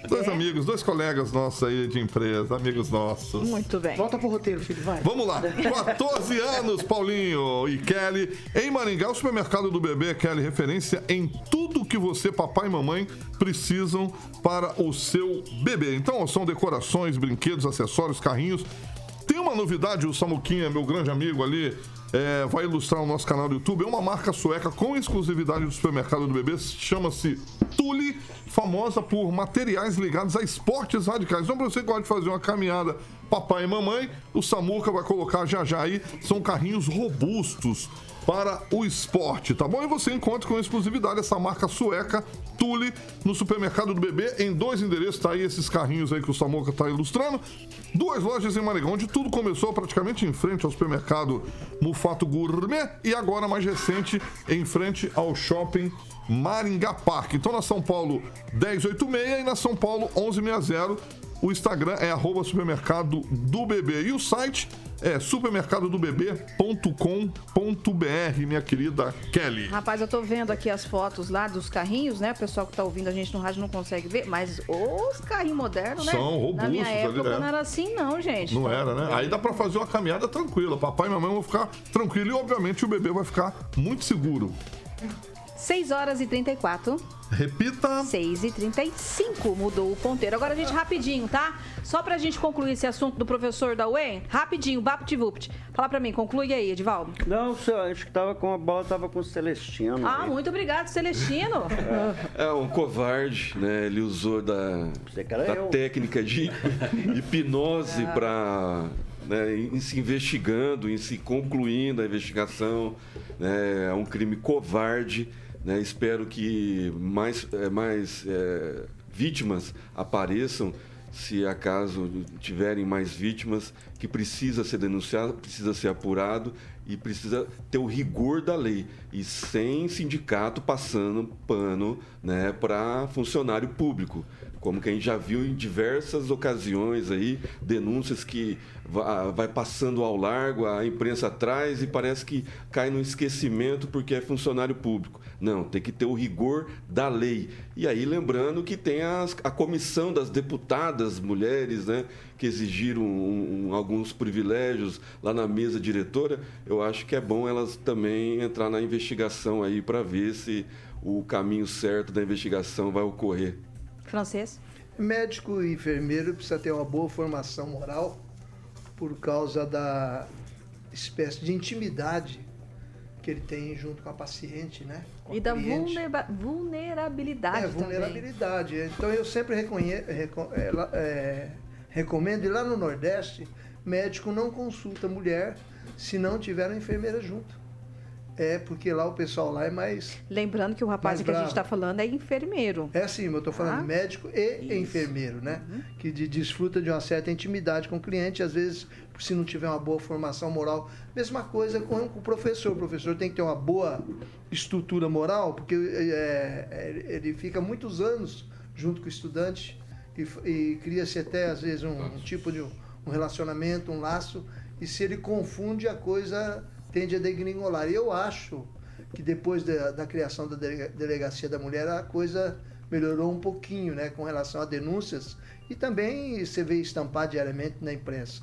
B: Dois
A: É?
B: amigos, dois colegas nossos aí de empresa, amigos nossos.
A: Muito bem.
E: Volta pro roteiro, filho, vai.
B: Vamos lá, 14 anos, Paulinho e Kelly. Em Maringá, o supermercado do bebê, Kelly, referência em tudo que você, papai e mamãe, precisam para o seu bebê. Então, são decorações, brinquedos, acessórios, carrinhos. Tem uma novidade, o Samuquinha, meu grande amigo ali, é, vai ilustrar o nosso canal do YouTube. É uma marca sueca com exclusividade do supermercado do bebê, chama-se Tule, famosa por materiais ligados a esportes radicais. Então, para você que gosta de fazer uma caminhada, papai e mamãe, o Samuca vai colocar já já aí. São carrinhos robustos para o esporte, tá bom? E você encontra com exclusividade essa marca sueca Tule no supermercado do bebê em dois endereços, tá aí esses carrinhos aí que o Samuca tá ilustrando. Duas lojas em Maringá, onde tudo começou praticamente em frente ao supermercado Mufato Gourmet e agora mais recente em frente ao shopping Maringá Parque. Então na São Paulo 1086 e na São Paulo 1160. O Instagram é arroba supermercado do bebê. E o site é supermercadodobebê.com.br, minha querida Kelly.
A: Rapaz, eu tô vendo aqui as fotos lá dos carrinhos, né? O pessoal que tá ouvindo a gente no rádio não consegue ver, mas os carrinhos modernos, né?
B: São robustos
A: Na minha
B: ali,
A: época
B: né?
A: não era assim, não, gente.
B: Não era, né? Aí dá pra fazer uma caminhada tranquila. Papai e mamãe vão ficar tranquilos e, obviamente, o bebê vai ficar muito seguro.
A: 6 horas e 34.
B: Repita.
A: 6 e 35 mudou o ponteiro. Agora, gente, rapidinho, tá? Só pra gente concluir esse assunto do professor da UEM, rapidinho, Bapt-Vupt. Fala pra mim, conclui aí, Edivaldo.
D: Não, senhor, acho que tava com a bola, tava com o Celestino.
A: Ah,
D: aí.
A: muito obrigado, Celestino.
G: É um covarde, né? Ele usou da, da
D: eu.
G: técnica de hipnose
A: Ah.
G: para né, em se investigando, em se concluindo a investigação. Né, é um crime covarde. Né? Espero que mais, é, mais é, vítimas apareçam, se acaso tiverem mais vítimas, que precisa ser denunciado, precisa ser apurado e precisa ter o rigor da lei e sem sindicato passando pano né, para funcionário público. Como que a gente já viu em diversas ocasiões aí, denúncias que va- vai passando ao largo, a imprensa traz e parece que cai no esquecimento porque é funcionário público. Não, tem que ter o rigor da lei. E aí, lembrando que tem as- a comissão das deputadas mulheres, né, que exigiram um- um- alguns privilégios lá na mesa diretora. Eu acho que é bom elas também entrar na investigação aí para ver se o caminho certo da investigação vai ocorrer.
A: Francês?
H: Médico e enfermeiro precisa ter uma boa formação moral por causa da espécie de intimidade que ele tem junto com a paciente, né? Com a
A: E da vulnera- vulnerabilidade
H: É,
A: também.
H: vulnerabilidade. Então eu sempre reconhe- reco- é, é, recomendo, e lá no Nordeste, médico não consulta mulher se não tiver uma enfermeira junto. É, porque lá o pessoal lá é mais.
A: Lembrando que o rapaz que a gente
H: bravo.
A: está falando é enfermeiro.
H: É assim, eu estou falando
A: Tá?
H: médico e enfermeiro, né? Que de- desfruta de uma certa intimidade com o cliente, às vezes, se não tiver uma boa formação moral. Mesma coisa com, o professor. O professor tem que ter uma boa estrutura moral, porque é, é, ele fica muitos anos junto com o estudante e, e cria-se até, às vezes, um, um tipo de um relacionamento, um laço, e se ele confunde, a coisa tende a degringolar. E eu acho que depois da, da criação da delega- delegacia da mulher a coisa melhorou um pouquinho, né, com relação a denúncias e também você vê estampar diariamente na imprensa.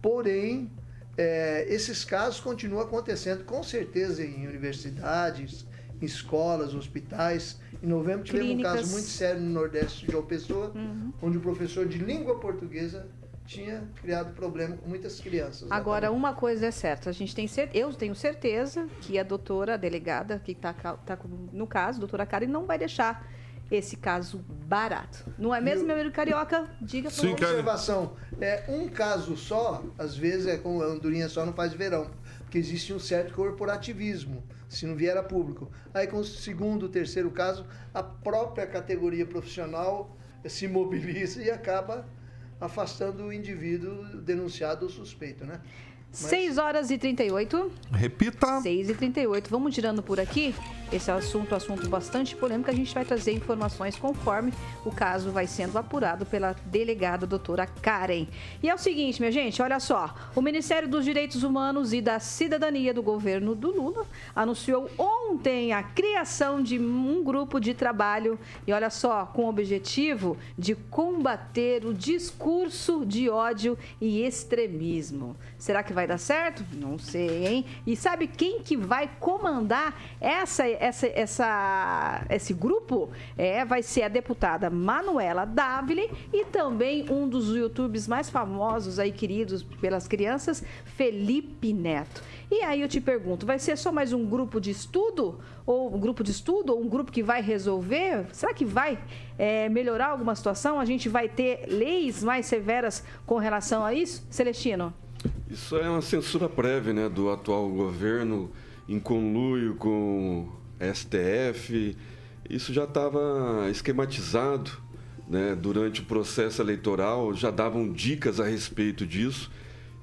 H: Porém, é, esses casos continuam acontecendo com certeza em universidades, em escolas, hospitais. Em novembro tivemos um
A: Clínicas.
H: caso muito sério no Nordeste de João Pessoa,
A: Uhum.
H: onde o professor de língua portuguesa tinha criado problema com muitas crianças.
A: Agora,
H: também.
A: uma coisa é certa, a gente tem cer- eu tenho certeza que a doutora, a delegada que está no caso, a doutora Karen, não vai deixar esse caso barato. Não é mesmo, meu amigo Carioca? Diga
H: Uma
A: favor.
H: observação. É, um caso só, às vezes, é como a andorinha só não faz verão. Porque existe um certo corporativismo, se não vier a público. Aí, com o segundo, terceiro caso, a própria categoria profissional se mobiliza e acaba afastando o indivíduo denunciado ou suspeito, né?
A: 6 horas e 38.
B: Repita.
A: 6 e 38. Vamos girando por aqui. Esse assunto, assunto bastante polêmico. A gente vai trazer informações conforme o caso vai sendo apurado pela delegada doutora Karen. E é o seguinte, minha gente, olha só. O Ministério dos Direitos Humanos e da Cidadania do governo do Lula anunciou ontem a criação de um grupo de trabalho e olha só, com o objetivo de combater o discurso de ódio e extremismo. Será que vai dar certo? Não sei, hein? E sabe quem que vai comandar essa, essa, essa, esse grupo? É, vai ser a deputada Manuela Davile e também um dos youtubers mais famosos aí, queridos pelas crianças, Felipe Neto. E aí eu te pergunto, vai ser só mais um grupo de estudo? Ou um grupo de estudo? Ou um grupo que vai resolver? Será que vai é, melhorar alguma situação? A gente vai ter leis mais severas com relação a isso? Celestino?
G: Isso é uma censura prévia né, do atual governo, em conluio com STF. Isso já estava esquematizado né, durante o processo eleitoral, já davam dicas a respeito disso.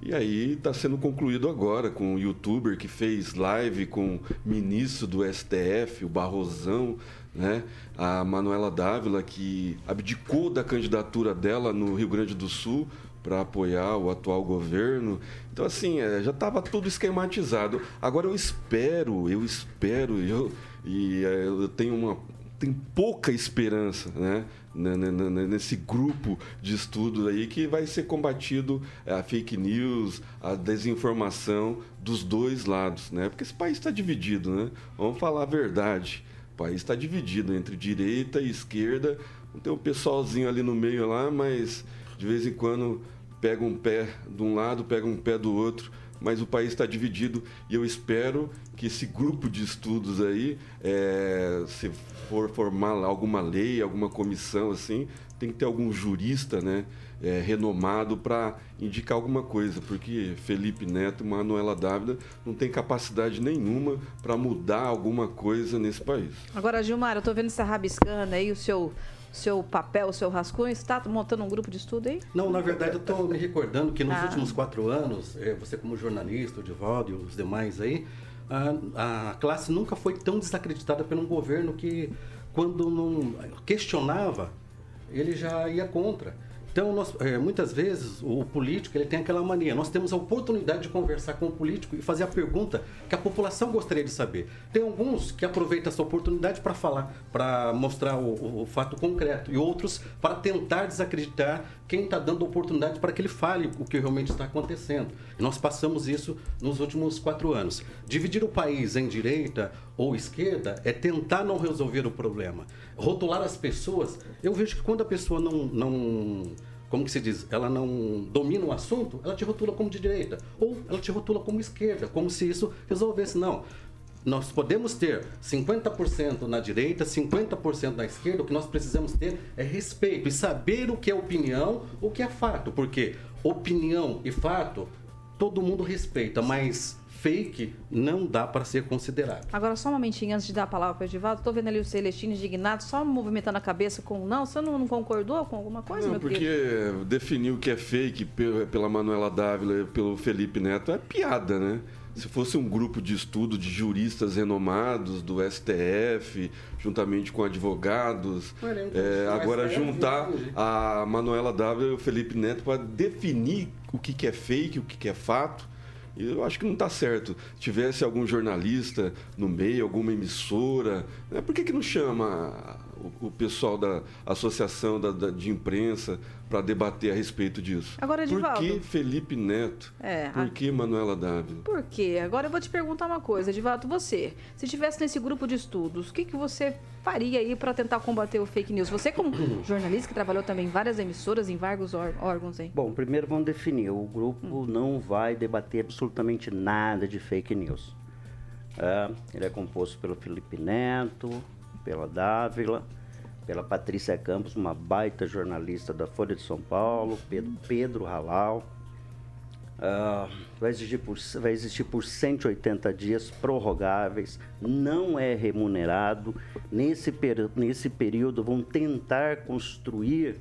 G: E aí está sendo concluído agora com um youtuber que fez live com o ministro do STF, o Barrosão, né? a Manuela Dávila, que abdicou da candidatura dela no Rio Grande do Sul para apoiar o atual governo. Então, assim, é, já estava tudo esquematizado. Agora eu espero, eu espero, eu, e é, eu tenho uma tem pouca esperança né, né, né, né, nesse grupo de estudos aí que vai ser combatido a fake news, a desinformação dos dois lados, né? Porque esse país está dividido, né? Vamos falar a verdade. O país está dividido entre direita e esquerda. Tem um pessoalzinho ali no meio lá, mas de vez em quando pega um pé de um lado, pega um pé do outro mas o país está dividido e eu espero que esse grupo de estudos aí, é, se for formar alguma lei, alguma comissão assim, tem que ter algum jurista, né, é, renomado para indicar alguma coisa, porque Felipe Neto e Manuela Dávila não tem capacidade nenhuma para mudar alguma coisa nesse país.
A: Agora, Gilmar, eu tô vendo você rabiscando aí o seu seu papel, o seu rascunho? Você está montando um grupo de estudo aí?
F: Não, na verdade, eu estou me recordando que nos
A: Ah.
F: últimos quatro anos, eh, você como jornalista, o Divaldo e os demais aí, a, a classe nunca foi tão desacreditada por um governo que, quando não questionava, ele já ia contra. Então, nós, eh, muitas vezes, o político ele tem aquela mania. Nós temos a oportunidade de conversar com o político e fazer a pergunta que a população gostaria de saber. Tem alguns que aproveitam essa oportunidade para falar, para mostrar o, o- o fato concreto, e outros para tentar desacreditar quem está dando oportunidade para que ele fale o que realmente está acontecendo. Nós passamos isso nos últimos quatro anos. Dividir o país em direita ou esquerda é tentar não resolver o problema. Rotular as pessoas, eu vejo que quando a pessoa não, não como que se diz, ela não domina o assunto, ela te rotula como de direita. Ou ela te rotula como esquerda, como se isso resolvesse. Não. Nós podemos ter 50% na direita, 50% na esquerda. O que nós precisamos ter é respeito e saber o que é opinião, o que é fato. Porque opinião e fato, todo mundo respeita, mas fake não dá para ser considerado.
A: Agora, só um momentinho antes de dar a palavra para o Edivaldo. Estou vendo ali o Celestino indignado, só movimentando a cabeça com não. Você não, não concordou com alguma coisa,
G: Não,
A: meu
G: porque
A: querido?
G: definir o que é fake pe- pela Manuela Dávila e pelo Felipe Neto é piada, né? Se fosse um grupo de estudo de juristas renomados do STF, juntamente com advogados, é,
F: o
G: agora
F: STF
G: juntar
F: hoje.
G: a Manuela Dávila e o Felipe Neto para definir o que, que é fake, o que, que é fato, eu acho que não está certo. Se tivesse algum jornalista no meio, alguma emissora, né, por que, que não chama o, o pessoal da associação da- da- de imprensa para debater a respeito disso?
A: Agora,
G: por
A: Edivaldo.
G: que Felipe Neto?
A: É,
G: por
A: a-
G: que Manuela Dávila?
A: Por quê? Agora eu vou te perguntar uma coisa, Edivaldo. Você, se estivesse nesse grupo de estudos, o que, que você faria aí para tentar combater o fake news? Você, como jornalista que trabalhou também em várias emissoras, em vários ór- órgãos aí.
D: Bom, primeiro vamos definir. O grupo não vai debater absolutamente nada de fake news. É, ele é composto pelo Felipe Neto, pela Dávila, pela Patrícia Campos, uma baita jornalista da Folha de São Paulo, Pedro, Pedro Halal. Ah, vai, existir por, vai existir por 180 dias prorrogáveis, não é remunerado. Nesse, peri- nesse período, vão tentar construir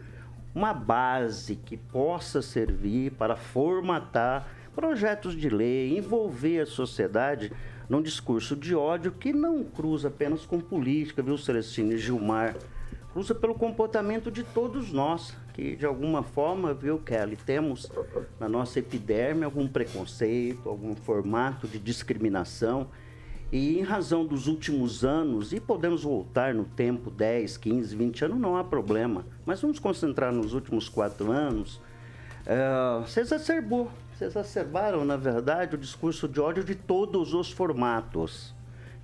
D: uma base que possa servir para formatar projetos de lei, envolver a sociedade num discurso de ódio que não cruza apenas com política, viu, Celestino e Gilmar? Cruza pelo comportamento de todos nós, que de alguma forma, viu, Kelly, temos na nossa epiderme algum preconceito, algum formato de discriminação. E em razão dos últimos anos, e podemos voltar no tempo 10, 15, 20 anos, não há problema. Mas vamos concentrar nos últimos quatro anos. É, se exacerbou, exacerbaram, na verdade, o discurso de ódio de todos os formatos.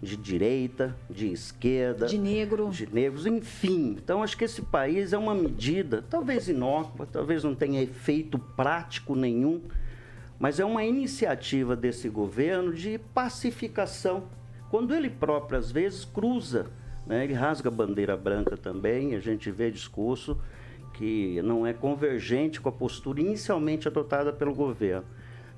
D: De direita, de esquerda.
A: De negro.
D: De negros, enfim. Então, acho que esse país é uma medida, talvez inócua, talvez não tenha efeito prático nenhum, mas é uma iniciativa desse governo de pacificação. Quando ele próprio, às vezes, cruza, né? ele rasga a bandeira branca também, a gente vê discurso que não é convergente com a postura inicialmente adotada pelo governo.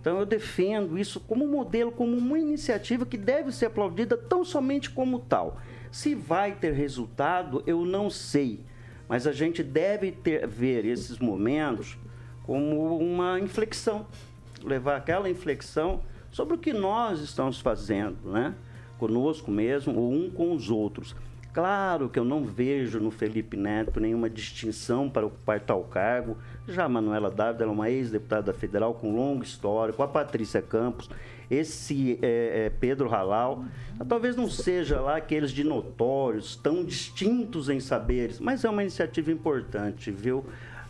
D: Então eu defendo isso como modelo, como uma iniciativa que deve ser aplaudida tão somente como tal. Se vai ter resultado, eu não sei, mas a gente deve ter, ver esses momentos como uma inflexão, levar aquela inflexão sobre o que nós estamos fazendo, né? Conosco mesmo ou um com os outros. Claro que eu não vejo no Felipe Neto nenhuma distinção para ocupar tal cargo. Já a Manuela Dávila é uma ex-deputada federal com longo histórico, a Patrícia Campos, esse é, é, Pedro Halal. Talvez não seja lá aqueles de notórios, tão distintos em saberes, mas é uma iniciativa importante, viu?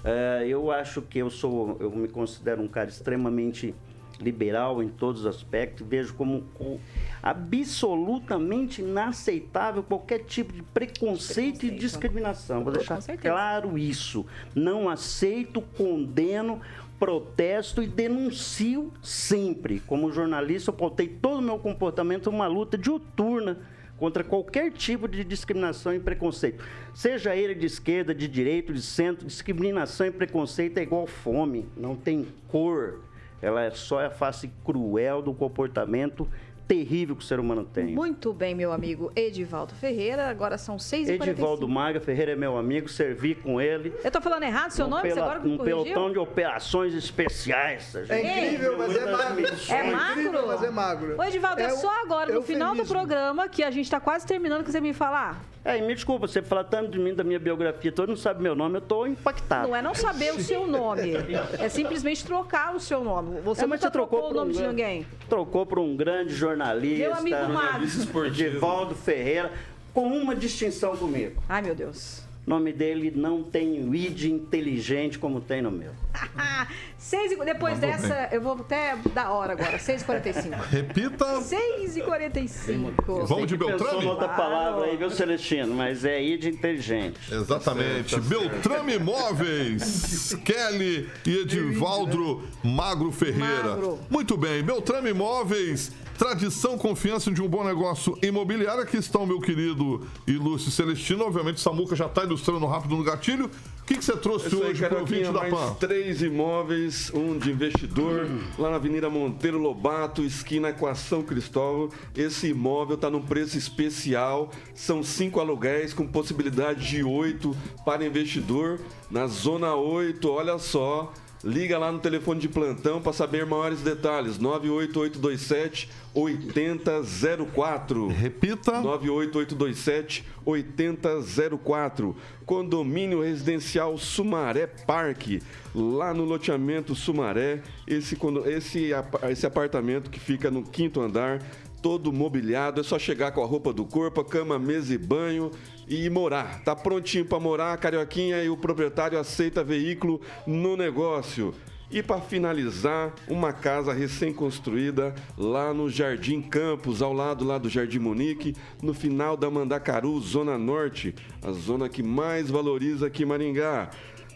D: É, eu acho que eu sou, eu me considero um cara extremamente liberal em todos os aspectos, vejo como co- absolutamente inaceitável qualquer tipo de preconceito, e discriminação. Vou deixar claro isso. Não aceito, condeno, protesto e denuncio sempre. Como jornalista, eu pautei todo o meu comportamento uma luta diuturna contra qualquer tipo de discriminação e preconceito. Seja ele de esquerda, de direita, de centro, discriminação e preconceito é igual fome, não tem cor. Ela é só a face cruel do comportamento terrível que o ser humano tem.
A: Muito bem, meu amigo Edivaldo Ferreira. Agora são 6h45.
D: Edivaldo Maga Ferreira é meu amigo, servi com ele.
A: Eu tô falando errado seu
D: num
A: nome? Você
D: pela-
A: agora
D: Um
A: corrigiu?
D: pelotão de operações especiais.
H: É
D: gente.
H: incrível, mas é magro.
A: É magro?
H: incrível, mas é magro.
A: Ô, Edivaldo, é,
H: É
A: só
H: um
A: agora, no final do programa, que a gente tá quase terminando, que você me falar.
D: É, e me desculpa, você fala tanto de mim, da minha biografia, todo mundo sabe meu nome, eu tô impactado.
A: Não é não saber o seu nome. É simplesmente trocar o seu nome. Você
D: É, mas
A: nunca
D: você trocou
A: trocou o
D: por um
A: nome de
D: grande-
A: ninguém.
D: Trocou por um grande jornalista.
A: Meu amigo Magro.
D: Edivaldo Ferreira, com uma distinção comigo.
A: Ai, meu Deus.
D: O nome dele não tem id inteligente como tem no meu.
A: Seis e... Depois
B: Mandou
A: dessa, eu vou até dar hora agora. 6h45.
B: Repita.
A: 6h45.
B: Vamos de Beltrame?
D: noutra palavra aí, viu, Celestino? Mas é id inteligente.
B: Exatamente. Beltrame Imóveis, Kelly e Edivaldo Magro Ferreira.
A: Magro.
B: Muito bem. Beltrame Imóveis, tradição, confiança de um bom negócio imobiliário. Aqui está o meu querido Ilúcio Celestino. Obviamente, Samuca já está ilustrando rápido no gatilho. O que, que você trouxe
G: Isso aí,
B: hoje para o ouvinte da
G: mais
B: PAN?
G: três imóveis, um de investidor, lá na Avenida Monteiro Lobato, esquina Equação Cristóvão. Esse imóvel está num preço especial, são cinco aluguéis com possibilidade de oito para investidor. Na Zona 8, olha só, liga lá no telefone de plantão para saber maiores detalhes, 98827 8004.
B: Repita.
G: 98827 8004. Condomínio Residencial Sumaré Parque, lá no loteamento Sumaré. Esse, esse, esse apartamento que fica no quinto andar, todo mobiliado. É só chegar com a roupa do corpo, a cama, mesa e banho e morar. Tá prontinho para morar, Carioquinha, e o proprietário aceita veículo no negócio. E para finalizar, uma casa recém-construída lá no Jardim Campos, ao lado lá do Jardim Munique, no final da Mandacaru, Zona Norte, a zona que mais valoriza aqui Maringá.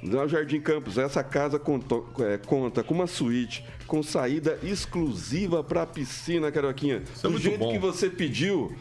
G: No Jardim Campos, essa casa conto- é, conta com uma suíte com saída exclusiva para a piscina, Carioquinha.
B: Isso é
G: Do
B: muito
G: jeito
B: bom.
G: que você pediu.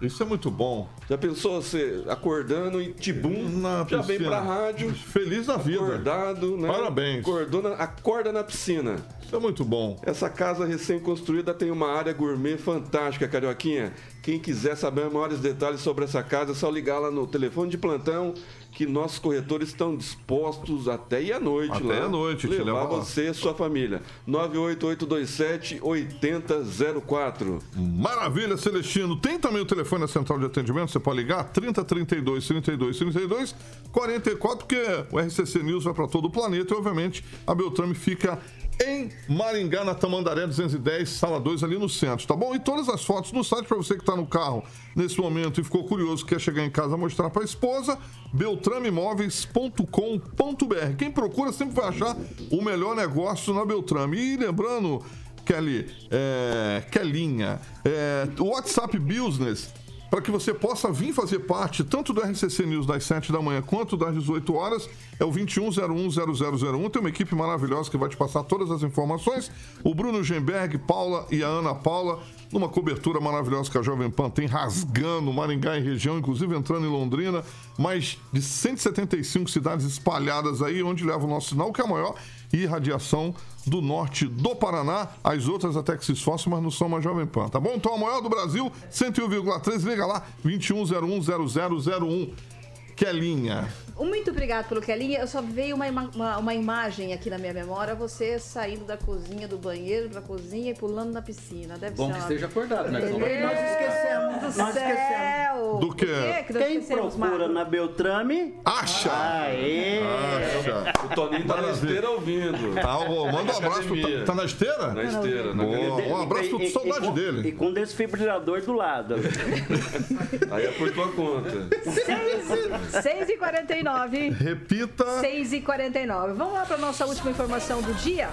B: Isso é muito bom.
G: Já pensou você acordando e tibum,
B: Na
G: já vem
B: piscina.
G: pra rádio,
B: Feliz da vida.
G: acordado, né?
B: Parabéns.
G: Acordou na- acorda na piscina.
B: Isso é muito bom.
G: Essa casa recém-construída tem uma área gourmet fantástica, Carioquinha. Quem quiser saber maiores detalhes sobre essa casa, é só ligar lá no telefone de plantão que nossos corretores estão dispostos até ir à noite
B: Até
G: lá.
B: à noite, te
G: levar
B: levar lá.
G: você e sua família. 98827 8004.
B: Maravilha, Celestino. Tem também o telefone da central de atendimento, você pode ligar 30 32 32 32 44, porque o RCC News vai para todo o planeta e, obviamente, a Beltrame fica em Maringá, na Tamandaré 210, sala 2, ali no centro, tá bom? E todas as fotos no site para você que está no carro nesse momento e ficou curioso, quer chegar em casa mostrar para a esposa, beltrameimóveis.com.br. Quem procura sempre vai achar o melhor negócio na Beltrame. E lembrando, Kelly, é, Kelinha, é, WhatsApp Business, para que você possa vir fazer parte tanto do RCC News das 7 da manhã quanto das 18 horas, é o 21010001. Tem uma equipe maravilhosa que vai te passar todas as informações. O Bruno Gemberg, Paula e a Ana Paula, numa cobertura maravilhosa que a Jovem Pan tem, rasgando Maringá e região, inclusive entrando em Londrina. Mais de 175 cidades espalhadas aí, onde leva o nosso sinal, que é a maior irradiação do norte do Paraná. As outras até que se esforçam, mas não são uma Jovem Pan, tá bom? Então a maior do Brasil, 101,3, liga lá, 21010001. Kelinha.
A: Muito obrigado pelo Kelinha. Eu só veio uma, uma, uma imagem aqui na minha memória, você saindo da cozinha, do banheiro pra cozinha e pulando na piscina. Deve
F: Bom
A: ser
F: que
A: uma...
F: esteja acordado, né?
A: Meu
F: Senão-
A: Deus
D: Nós esquecemos,
A: do
D: nós
A: céu!
B: Do quê?
A: O quê que nós
D: Quem
A: esquecemos,
D: procura na Beltrame,
B: Acha!
D: aê!
B: Acha!
G: O Toninho tá na esteira ouvindo.
B: Tá, ô, manda um abraço. Pro, tá, tá na esteira?
G: Na esteira, na
B: Boa, um abraço,
D: e-
B: saudade
D: e com-
B: dele.
D: E com desfibrilador do lado.
G: Aí é por tua conta.
A: 6 e 49
B: Repita.
A: 6 e 49 Vamos lá para nossa última informação do dia?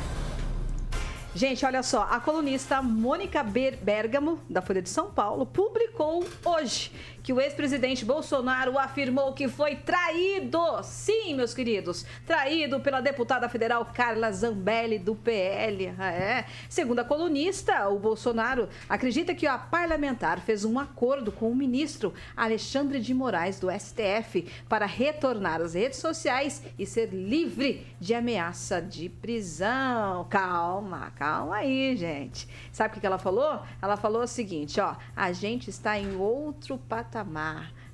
A: Gente, olha só, a colunista Mônica Ber- Bergamo, da Folha de São Paulo, publicou hoje que o ex-presidente Bolsonaro afirmou que foi traído. Sim, meus queridos, traído pela deputada federal Carla Zambelli, do PL. Ah, é. Segundo a colunista, o Bolsonaro acredita que a parlamentar fez um acordo com o ministro Alexandre de Moraes, do STF, para retornar às redes sociais e ser livre de ameaça de prisão. Calma, calma. Aí, gente. Sabe o que que ela falou? Ela falou o seguinte, ó, a gente está em outro patamar.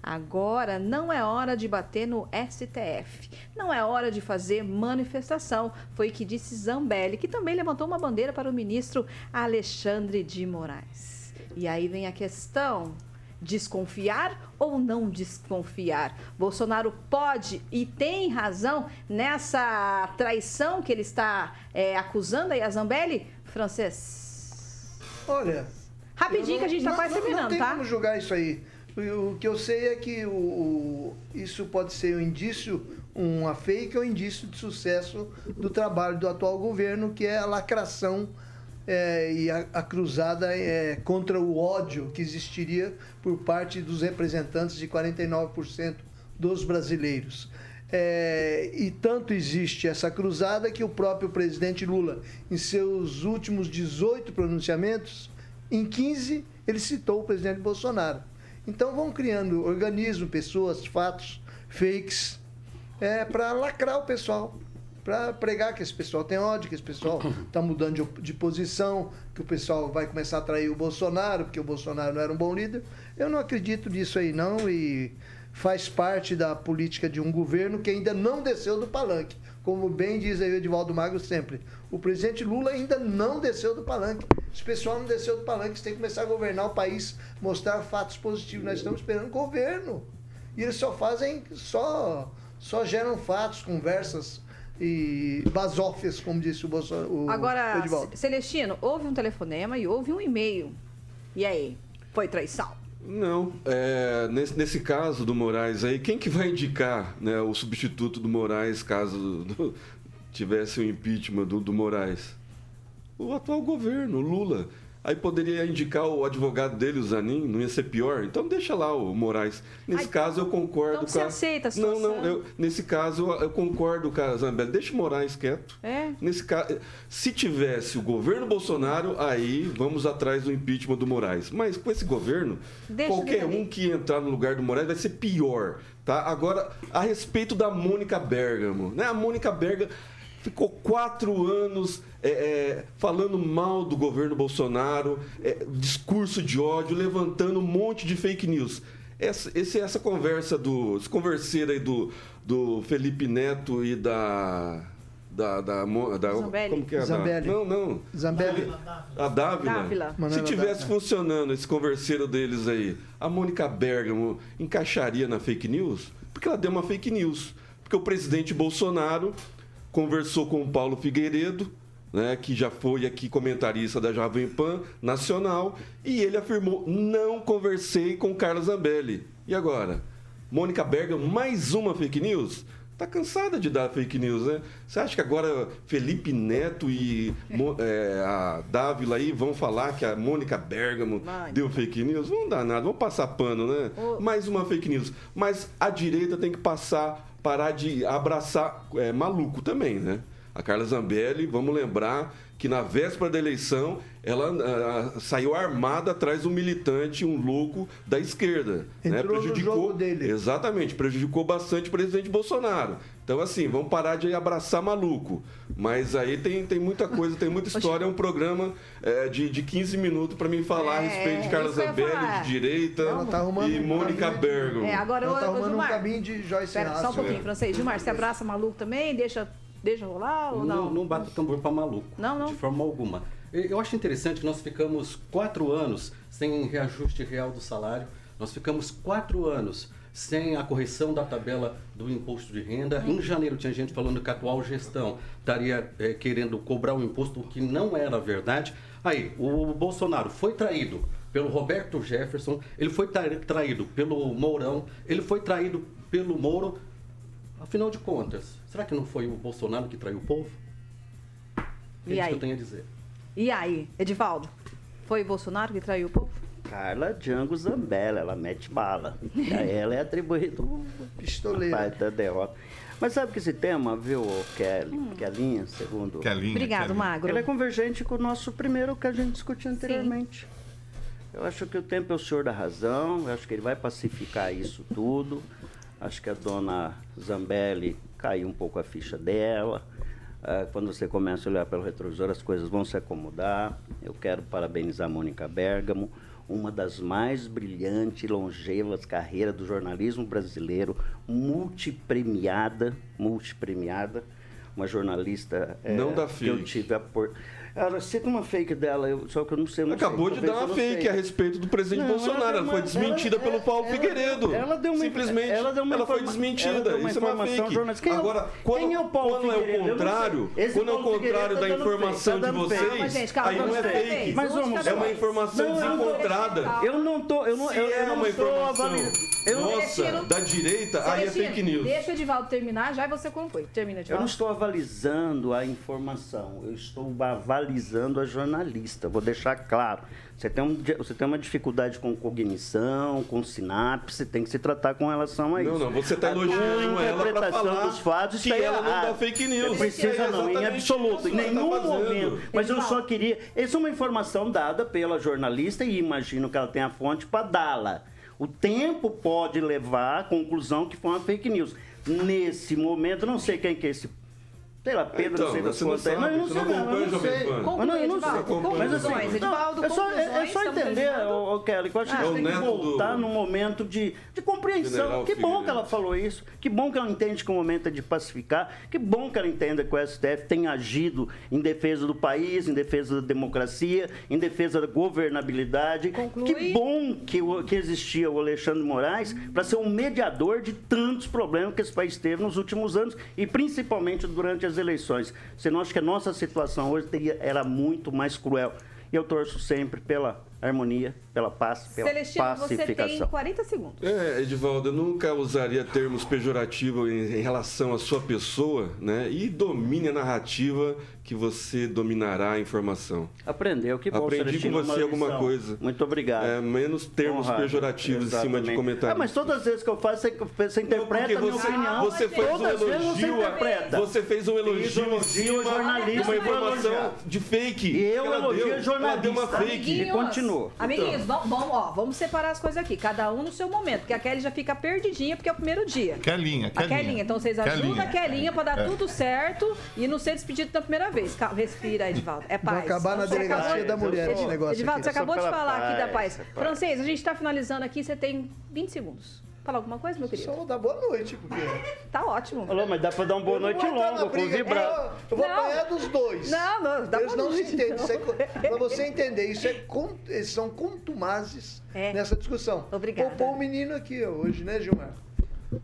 A: Agora não é hora de bater no STF. Não é hora de fazer manifestação. Foi o que disse Zambelli, que também levantou uma bandeira para o ministro Alexandre de Moraes. E aí vem a questão: desconfiar ou não desconfiar? Bolsonaro pode e tem razão nessa traição que ele está é, acusando aí a Zambelli? Francês.
H: Olha.
A: Rapidinho
H: eu
A: que a gente tá
H: não-
A: quase
H: não,
A: terminando,
H: Não tem
A: tá?
H: como julgar isso aí. O, que eu sei é que o, o- isso pode ser um indício, uma fake ou indício de sucesso do trabalho do atual governo, que é a lacração é, e a, a cruzada é, contra o ódio que existiria por parte dos representantes de 49% dos brasileiros. É, e tanto existe essa cruzada que o próprio presidente Lula, em seus últimos 18 pronunciamentos, em 15 ele citou o presidente Bolsonaro. Então vão criando organismos, pessoas, fatos, fakes, é, para lacrar o pessoal, para pregar que esse pessoal tem ódio, que esse pessoal está mudando de, de posição, que o pessoal vai começar a trair o Bolsonaro, porque o Bolsonaro não era um bom líder. Eu não acredito nisso aí não e faz parte da política de um governo que ainda não desceu do palanque. Como bem diz aí o Edivaldo Magro sempre, o presidente Lula ainda não desceu do palanque. Esse pessoal não desceu do palanque, você tem que começar a governar o país, mostrar fatos positivos. Nós estamos esperando governo. E eles só fazem, só, só geram fatos, conversas e basófias, como disse o, Bolso, o
A: Agora,
H: Edivaldo.
A: Celestino, houve um telefonema e houve um e-mail. E aí? Foi traição?
G: Não, é, nesse, nesse caso do Moraes aí, quem que vai indicar né, o substituto do Moraes caso do- tivesse o impeachment do, do Moraes? O atual governo, Lula. Aí poderia indicar o advogado dele, o Zanin, não ia ser pior? Então deixa lá o Moraes. Nesse
A: Ai,
G: caso eu concordo
A: então
G: com
A: você
G: a...
A: aceita a
G: Não,
A: situação?
G: não, eu- nesse caso eu concordo com a Zambelli. Deixa o Moraes quieto.
A: É?
G: Nesse caso, se tivesse o governo Bolsonaro, aí vamos atrás do impeachment do Moraes. Mas com esse governo,
A: Deixa
G: qualquer um que entrar no lugar do Moraes vai ser pior, tá? Agora, a respeito da Mônica Bergamo, né? A Mônica Bergamo ficou quatro anos é, é, falando mal do governo Bolsonaro, é, discurso de ódio, levantando um monte de fake news. Essa, esse- essa conversa do. Esse converseiro aí do, do Felipe Neto e da. Da, da, da-
A: Zambelli.
G: como que é? a da-
H: Zambelli.
G: Não, não.
H: Zambelli.
G: A Dávila.
A: Dávila.
G: Se tivesse
H: Dávila.
G: funcionando esse converseiro deles aí, a Mônica Bergamo encaixaria na fake news? Porque ela deu uma fake news. Porque o presidente Bolsonaro conversou com o Paulo Figueiredo, né, que já foi aqui comentarista da Jovem Pan Nacional, e ele afirmou: não conversei com Carlos Zambelli. E agora? Mônica Bergamo, mais uma fake news? Tá cansada de dar fake news, né? Você acha que agora Felipe Neto e é, a Dávila aí vão falar que a Mônica Bergamo
A: Vai.
G: deu fake news? Não dá nada, vamos passar pano, né? Mais uma fake news. Mas a direita tem que passar, parar de abraçar é, maluco também, né? A Carla Zambelli, vamos lembrar que na véspera da eleição ela ah, saiu armada atrás de um militante, um louco da esquerda. né?
H: Entrou no jogo dele.
G: Exatamente, prejudicou bastante o presidente Bolsonaro. Então, assim, vamos parar de abraçar maluco. Mas aí tem, tem muita coisa, tem muita história. É um programa é, de, de 15 minutos para mim falar a
A: É,
G: respeito de Carla Zambelli, de direita
H: Ela tá arrumando
G: e
H: um
G: Mônica
H: caminho-
G: Bergamo.
A: É, agora
H: Ela tá arrumando um
A: Gilmar,
H: caminho de Joyce
A: Pera, só um pouquinho, francês. Gilmar, você abraça maluco também? Deixa, deixa rolar ou não?
F: Não, não bate o tambor para maluco.
A: Não, não.
F: De forma alguma. Eu acho interessante que nós ficamos quatro anos sem reajuste real do salário. Nós ficamos quatro anos sem a correção da tabela do imposto de renda. Em janeiro tinha gente falando que a atual gestão estaria eh, querendo cobrar o imposto, o que não era verdade. Aí, o Bolsonaro foi traído pelo Roberto Jefferson, ele foi tra- traído pelo Mourão, ele foi traído pelo Moro. Afinal de contas, será que não foi o Bolsonaro que traiu o povo? É
A: E
F: isso
A: aí?
F: que eu tenho a dizer.
A: E aí, Edivaldo? Foi o Bolsonaro que traiu o povo?
D: Carla Django Zambella, ela mete bala. E a ela é atribuído o
H: Pistoleira.
D: parte da derrota. Mas sabe que esse tema, viu, Kelly,
A: Hum.
D: Kellinha, segundo...
B: Kelinha,
A: Obrigado,
B: Kelinha.
A: Magro.
D: Ele é convergente com o nosso primeiro que a gente discutiu anteriormente. Eu acho que o tempo é o senhor da razão, eu acho que ele vai pacificar isso tudo. Acho que a dona Zambelli caiu um pouco a ficha dela. Ah, quando você começa a olhar pelo retrovisor, as coisas vão se acomodar. Eu quero parabenizar a Mônica Bergamo, uma das mais brilhantes e longevas carreiras do jornalismo brasileiro, multipremiada, multipremiada, uma jornalista
G: Não dá
D: que eu tive a por... Ela cita uma fake dela, eu- só que eu não sei. não
G: Acabou
D: sei,
G: de dar uma fake
D: sei.
G: a respeito do presidente
D: Não,
G: Bolsonaro. Ela,
D: uma-
G: foi desmentida
D: ela-
G: pelo Paulo
D: ela-
G: Figueiredo.
D: Ela deu uma,
G: Simplesmente.
D: ela deu uma
G: foi
D: informa-
G: desmentida.
D: ela
G: Isso é uma fake.
D: é o-
G: Agora, quando,
D: quem é o Paulo
G: quando é
D: Figueiredo?
G: o
D: Eu não
G: contrário, quando é o contrário da informação
D: tá
G: de vocês, aí não é fake.
D: Mas
A: vamos
G: É uma informação desencontrada.
D: Eu não tô, eu não,
G: Se
D: eu,
G: é
D: não
G: uma informação nossa, da direita, aí é fake news.
A: Deixa o Edivaldo terminar já e você conclui. Termina,
D: eu não estou avalizando a informação, eu estou avalizando a jornalista. Vou deixar claro. Você tem, um, você tem uma dificuldade com cognição, com sinapse, tem que se tratar com relação a isso.
G: Não, não, você está elogiando ela para
D: interpretação
G: falar
D: dos fatos
G: que
D: está
G: ela não
D: errada.
G: dá fake news.
D: Não precisa
G: É
D: não, em absoluto, em
G: isso ela
D: nenhum
G: tá
D: momento. Mas eu só queria... Essa é uma informação dada pela jornalista e imagino que ela tem a fonte para dá-la. O tempo pode levar à conclusão que foi uma fake news. Nesse momento, não sei quem que é esse... Sei lá, Pedro,
G: Então,
D: não sei das
G: você não
D: eu não sei
G: não
D: não, não
G: o
D: sei. Mas não, eu não sei.
G: conclui.
D: Mas assim,
A: Edivaldo,
D: é só, é, é só entender, ô, ô, Kelly, que eu acho que
G: É
D: a
G: o
D: gente tem que
G: neto do-
D: voltar num momento de, de compreensão.
G: General
D: Que bom
G: Figueiredo.
D: que ela falou isso. Que bom que ela entende que o momento é de pacificar. Que bom que ela entenda que o STF tem agido em defesa do país, em defesa da democracia, em defesa da governabilidade.
A: Conclui.
D: Que bom que, o- que existia o Alexandre Moraes para ser um mediador de tantos problemas que esse país teve nos últimos anos e principalmente durante as eleições. Você não acha que a nossa situação hoje teria, era muito mais cruel? E eu torço sempre pela harmonia, pela paz, pela
A: Celestino, você tem
D: pacificação.
A: 40 segundos.
G: É, Edivaldo, eu nunca usaria termos pejorativos em, em relação à sua pessoa, né? E domine a narrativa que você dominará a informação.
D: Aprendeu, que bom,
G: Aprendi
D: Celestino,
G: com você
D: uma
G: alguma coisa.
D: Muito obrigado.
G: É, menos termos
D: Honrado.
G: pejorativos em cima de
D: Exatamente.
G: comentários.
D: Ah, mas todas as vezes que eu faço, você, você interpreta
G: Porque
D: a minha
G: você,
D: opinião.
G: você fez um
D: Todas você
G: elogio, a-
D: interpreta.
G: você fez um elogio,
D: Fiz
G: em
D: elogio
G: cima
D: jornalista
G: de uma
D: e
G: informação de fake.
D: E eu
G: Ela
D: elogio
G: deu-
D: a jornalista.
G: Ela deu uma fake.
A: Amiguinhos,
D: continua.
A: Amiguinhos, vamos, vamos, ó, vamos separar as coisas aqui. Cada um no seu momento. Porque a Kelly já fica perdidinha porque é o primeiro dia.
B: Kelinha,
A: A Kellinha. Então vocês ajudam
B: Kelinha.
A: a Kellinha pra dar
B: É.
A: tudo certo e não ser despedido da primeira vez. Respira, Edivaldo. É paz.
H: Vai acabar na
A: Você
H: delegacia
A: acabou-
H: da mulher esse negócio
A: Edivaldo,
H: aqui.
A: você acabou de falar aqui da
D: paz,
A: paz.
D: é paz.
A: Francês, a gente tá finalizando aqui. Você tem 20 segundos. Fala alguma coisa, meu querido?
H: Só vou dar boa noite, porque.
A: Tá ótimo.
D: Alô, mas dá pra dar uma boa noite longa, com
H: briga.
D: vibrar.
H: Eu, eu vou
A: Não.
H: apanhar dos dois.
A: Não, não, dá
H: Eles
A: boa
H: não se
A: noite,
H: entendem.
A: não.
H: Isso é, pra você entender, isso é eles são contumazes
A: É.
H: nessa discussão.
A: Obrigada.
H: Poupou o menino aqui hoje, né, Gilmar?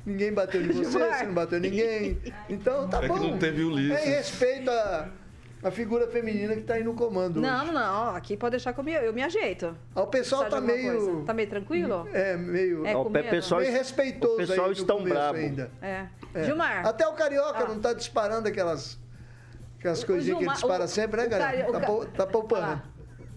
H: Ninguém bateu em você, você não bateu em ninguém. Então tá
G: É que
H: bom.
G: não teve Ulisses.
H: É em respeito à, à figura feminina que tá aí no comando
A: Não,
H: hoje.
A: não, não. Aqui pode deixar que eu me, eu me ajeito.
H: O pessoal tá meio.
A: coisa? Tá meio tranquilo?
H: É, meio.
A: É,
D: o pessoal,
H: meio respeitoso
D: o pessoal
H: aí
D: estão bravo.
H: ainda.
A: É.
H: É.
A: Gilmar.
H: Até o carioca
A: Ah.
H: não tá disparando aquelas. Aquelas coisinhas que ele
A: Gilmar-
H: dispara
A: o-
H: sempre, né, galera? Tá, tá poupando.
A: Ah.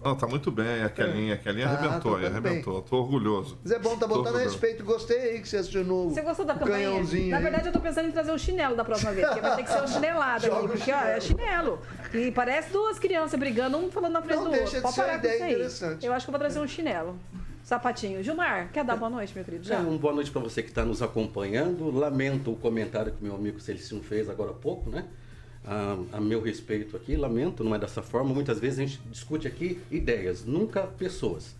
B: Não, tá muito bem, a Kelinha. A Kelinha
H: Ah,
B: arrebentou,
H: tá
B: arrebentou. Tô orgulhoso.
H: Mas é bom, tá botando respeito. Gostei aí que você acionou
A: Você gostou da
H: o
A: campanha? Na
H: aí.
A: verdade, eu tô pensando em trazer o chinelo da próxima vez, porque vai ter que ser uma chinelada
H: Joga
A: aqui, porque ó, é chinelo. E parece duas crianças brigando, um falando na frente
H: Não
A: do
H: deixa
A: outro.
H: de
A: Pode
H: ser uma
A: parar com
H: ideia
A: isso aí.
H: interessante.
A: Eu acho que eu vou trazer um chinelo. Sapatinho. Gilmar, quer dar boa noite, meu querido?
F: É,
A: Já.
F: uma boa noite para você que está nos acompanhando. Lamento o comentário que meu amigo Celestino fez agora há pouco, né? A, a meu respeito aqui, lamento, não é dessa forma. Muitas vezes a gente discute aqui ideias, nunca pessoas.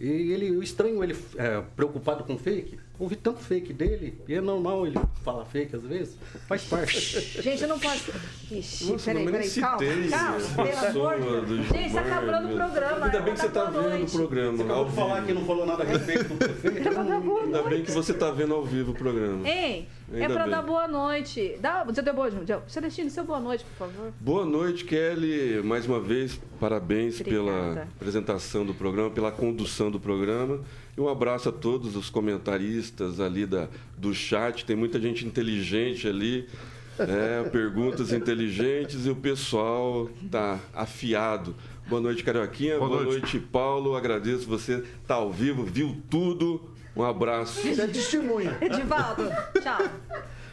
F: E ele, o estranho, ele é, preocupado com fake, ouvi tanto fake dele, e é normal ele falar fake às vezes, faz parte.
A: Gente, eu não posso. Ixi,
G: Nossa,
A: peraí, peraí, calma. Calma, pelo amor de Deus. Gente, tá
G: Gilmar,
A: acabando o programa.
G: Ainda bem que você tá
A: Boa
G: vendo o programa.
F: Você
G: ao
F: acabou de falar que não falou nada a respeito do prefeito.
G: Ainda bem que você tá vendo ao vivo o programa.
A: Ei, é
G: Ainda
A: pra
G: bem.
A: dar boa noite. Dá, você deu boa noite. Celestino, seu boa noite, por favor.
G: Boa noite, Kelly. Mais uma vez, parabéns
A: Obrigada.
G: pela apresentação do programa, pela condução do programa. E um abraço a todos os comentaristas ali da, do chat. Tem muita gente inteligente ali, é, perguntas inteligentes e o pessoal tá afiado. Boa noite, Carioquinha.
B: Boa
G: Boa,
B: noite.
G: noite. Paulo. Agradeço você tá ao vivo, viu tudo. Um abraço.
H: Isso é testemunha.
A: Edivaldo, tchau.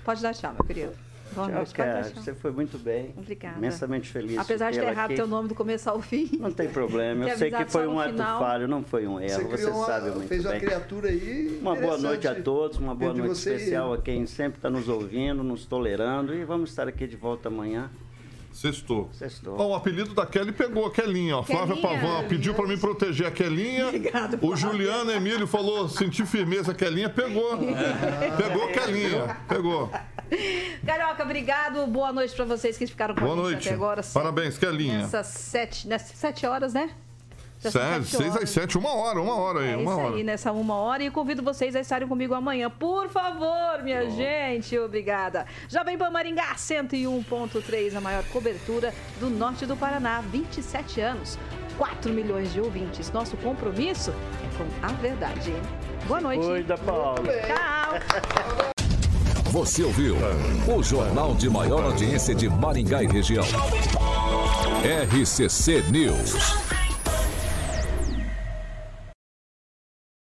A: Pode dar tchau, meu querido. Boa
D: Tchau,
A: noite, tchau.
D: Você foi muito bem.
A: Obrigada.
D: Imensamente feliz.
A: Apesar de ter errado
D: aqui.
A: teu nome do começo ao fim.
D: Não tem problema. Eu sei que foi um ato falho, não foi um erro. Você,
H: criou uma-
D: sabe muito
H: fez uma
D: bem.
H: criatura aí.
D: Uma boa noite a todos, uma boa noite
H: você e
D: especial a quem sempre está nos ouvindo, nos tolerando e vamos estar aqui de volta amanhã
B: Sextou.
D: Sextou.
B: Ó, o apelido da Kelly pegou a Kelinha, ó. Flávia. Pavan pediu pra mim proteger a Kelinha.
A: Obrigado,
B: o. Juliano Emílio falou, sentir firmeza, Kelinha pegou. Pegou Kelinha, pegou.
A: Carioca, obrigado. Boa noite pra vocês que ficaram com
B: Boa
A: a gente
B: noite.
A: até agora.
B: Parabéns, Kelinha.
A: Nessas sete, nessas sete horas, né?
B: Sério,
A: sete
B: seis às sete, uma hora, uma hora aí,
A: É
B: uma
A: isso
B: hora.
A: aí, nessa uma hora. E convido vocês a estarem comigo amanhã. Por favor, minha gente. Obrigada. Jovem Pan Maringá, 101.3, a maior cobertura do norte do Paraná. 27 anos, 4 milhões de ouvintes. Nosso compromisso é com a verdade. hein? Boa noite.
D: Cuida, Paulo.
A: Tchau.
C: Você ouviu o jornal de maior audiência de Maringá e região. RCC News.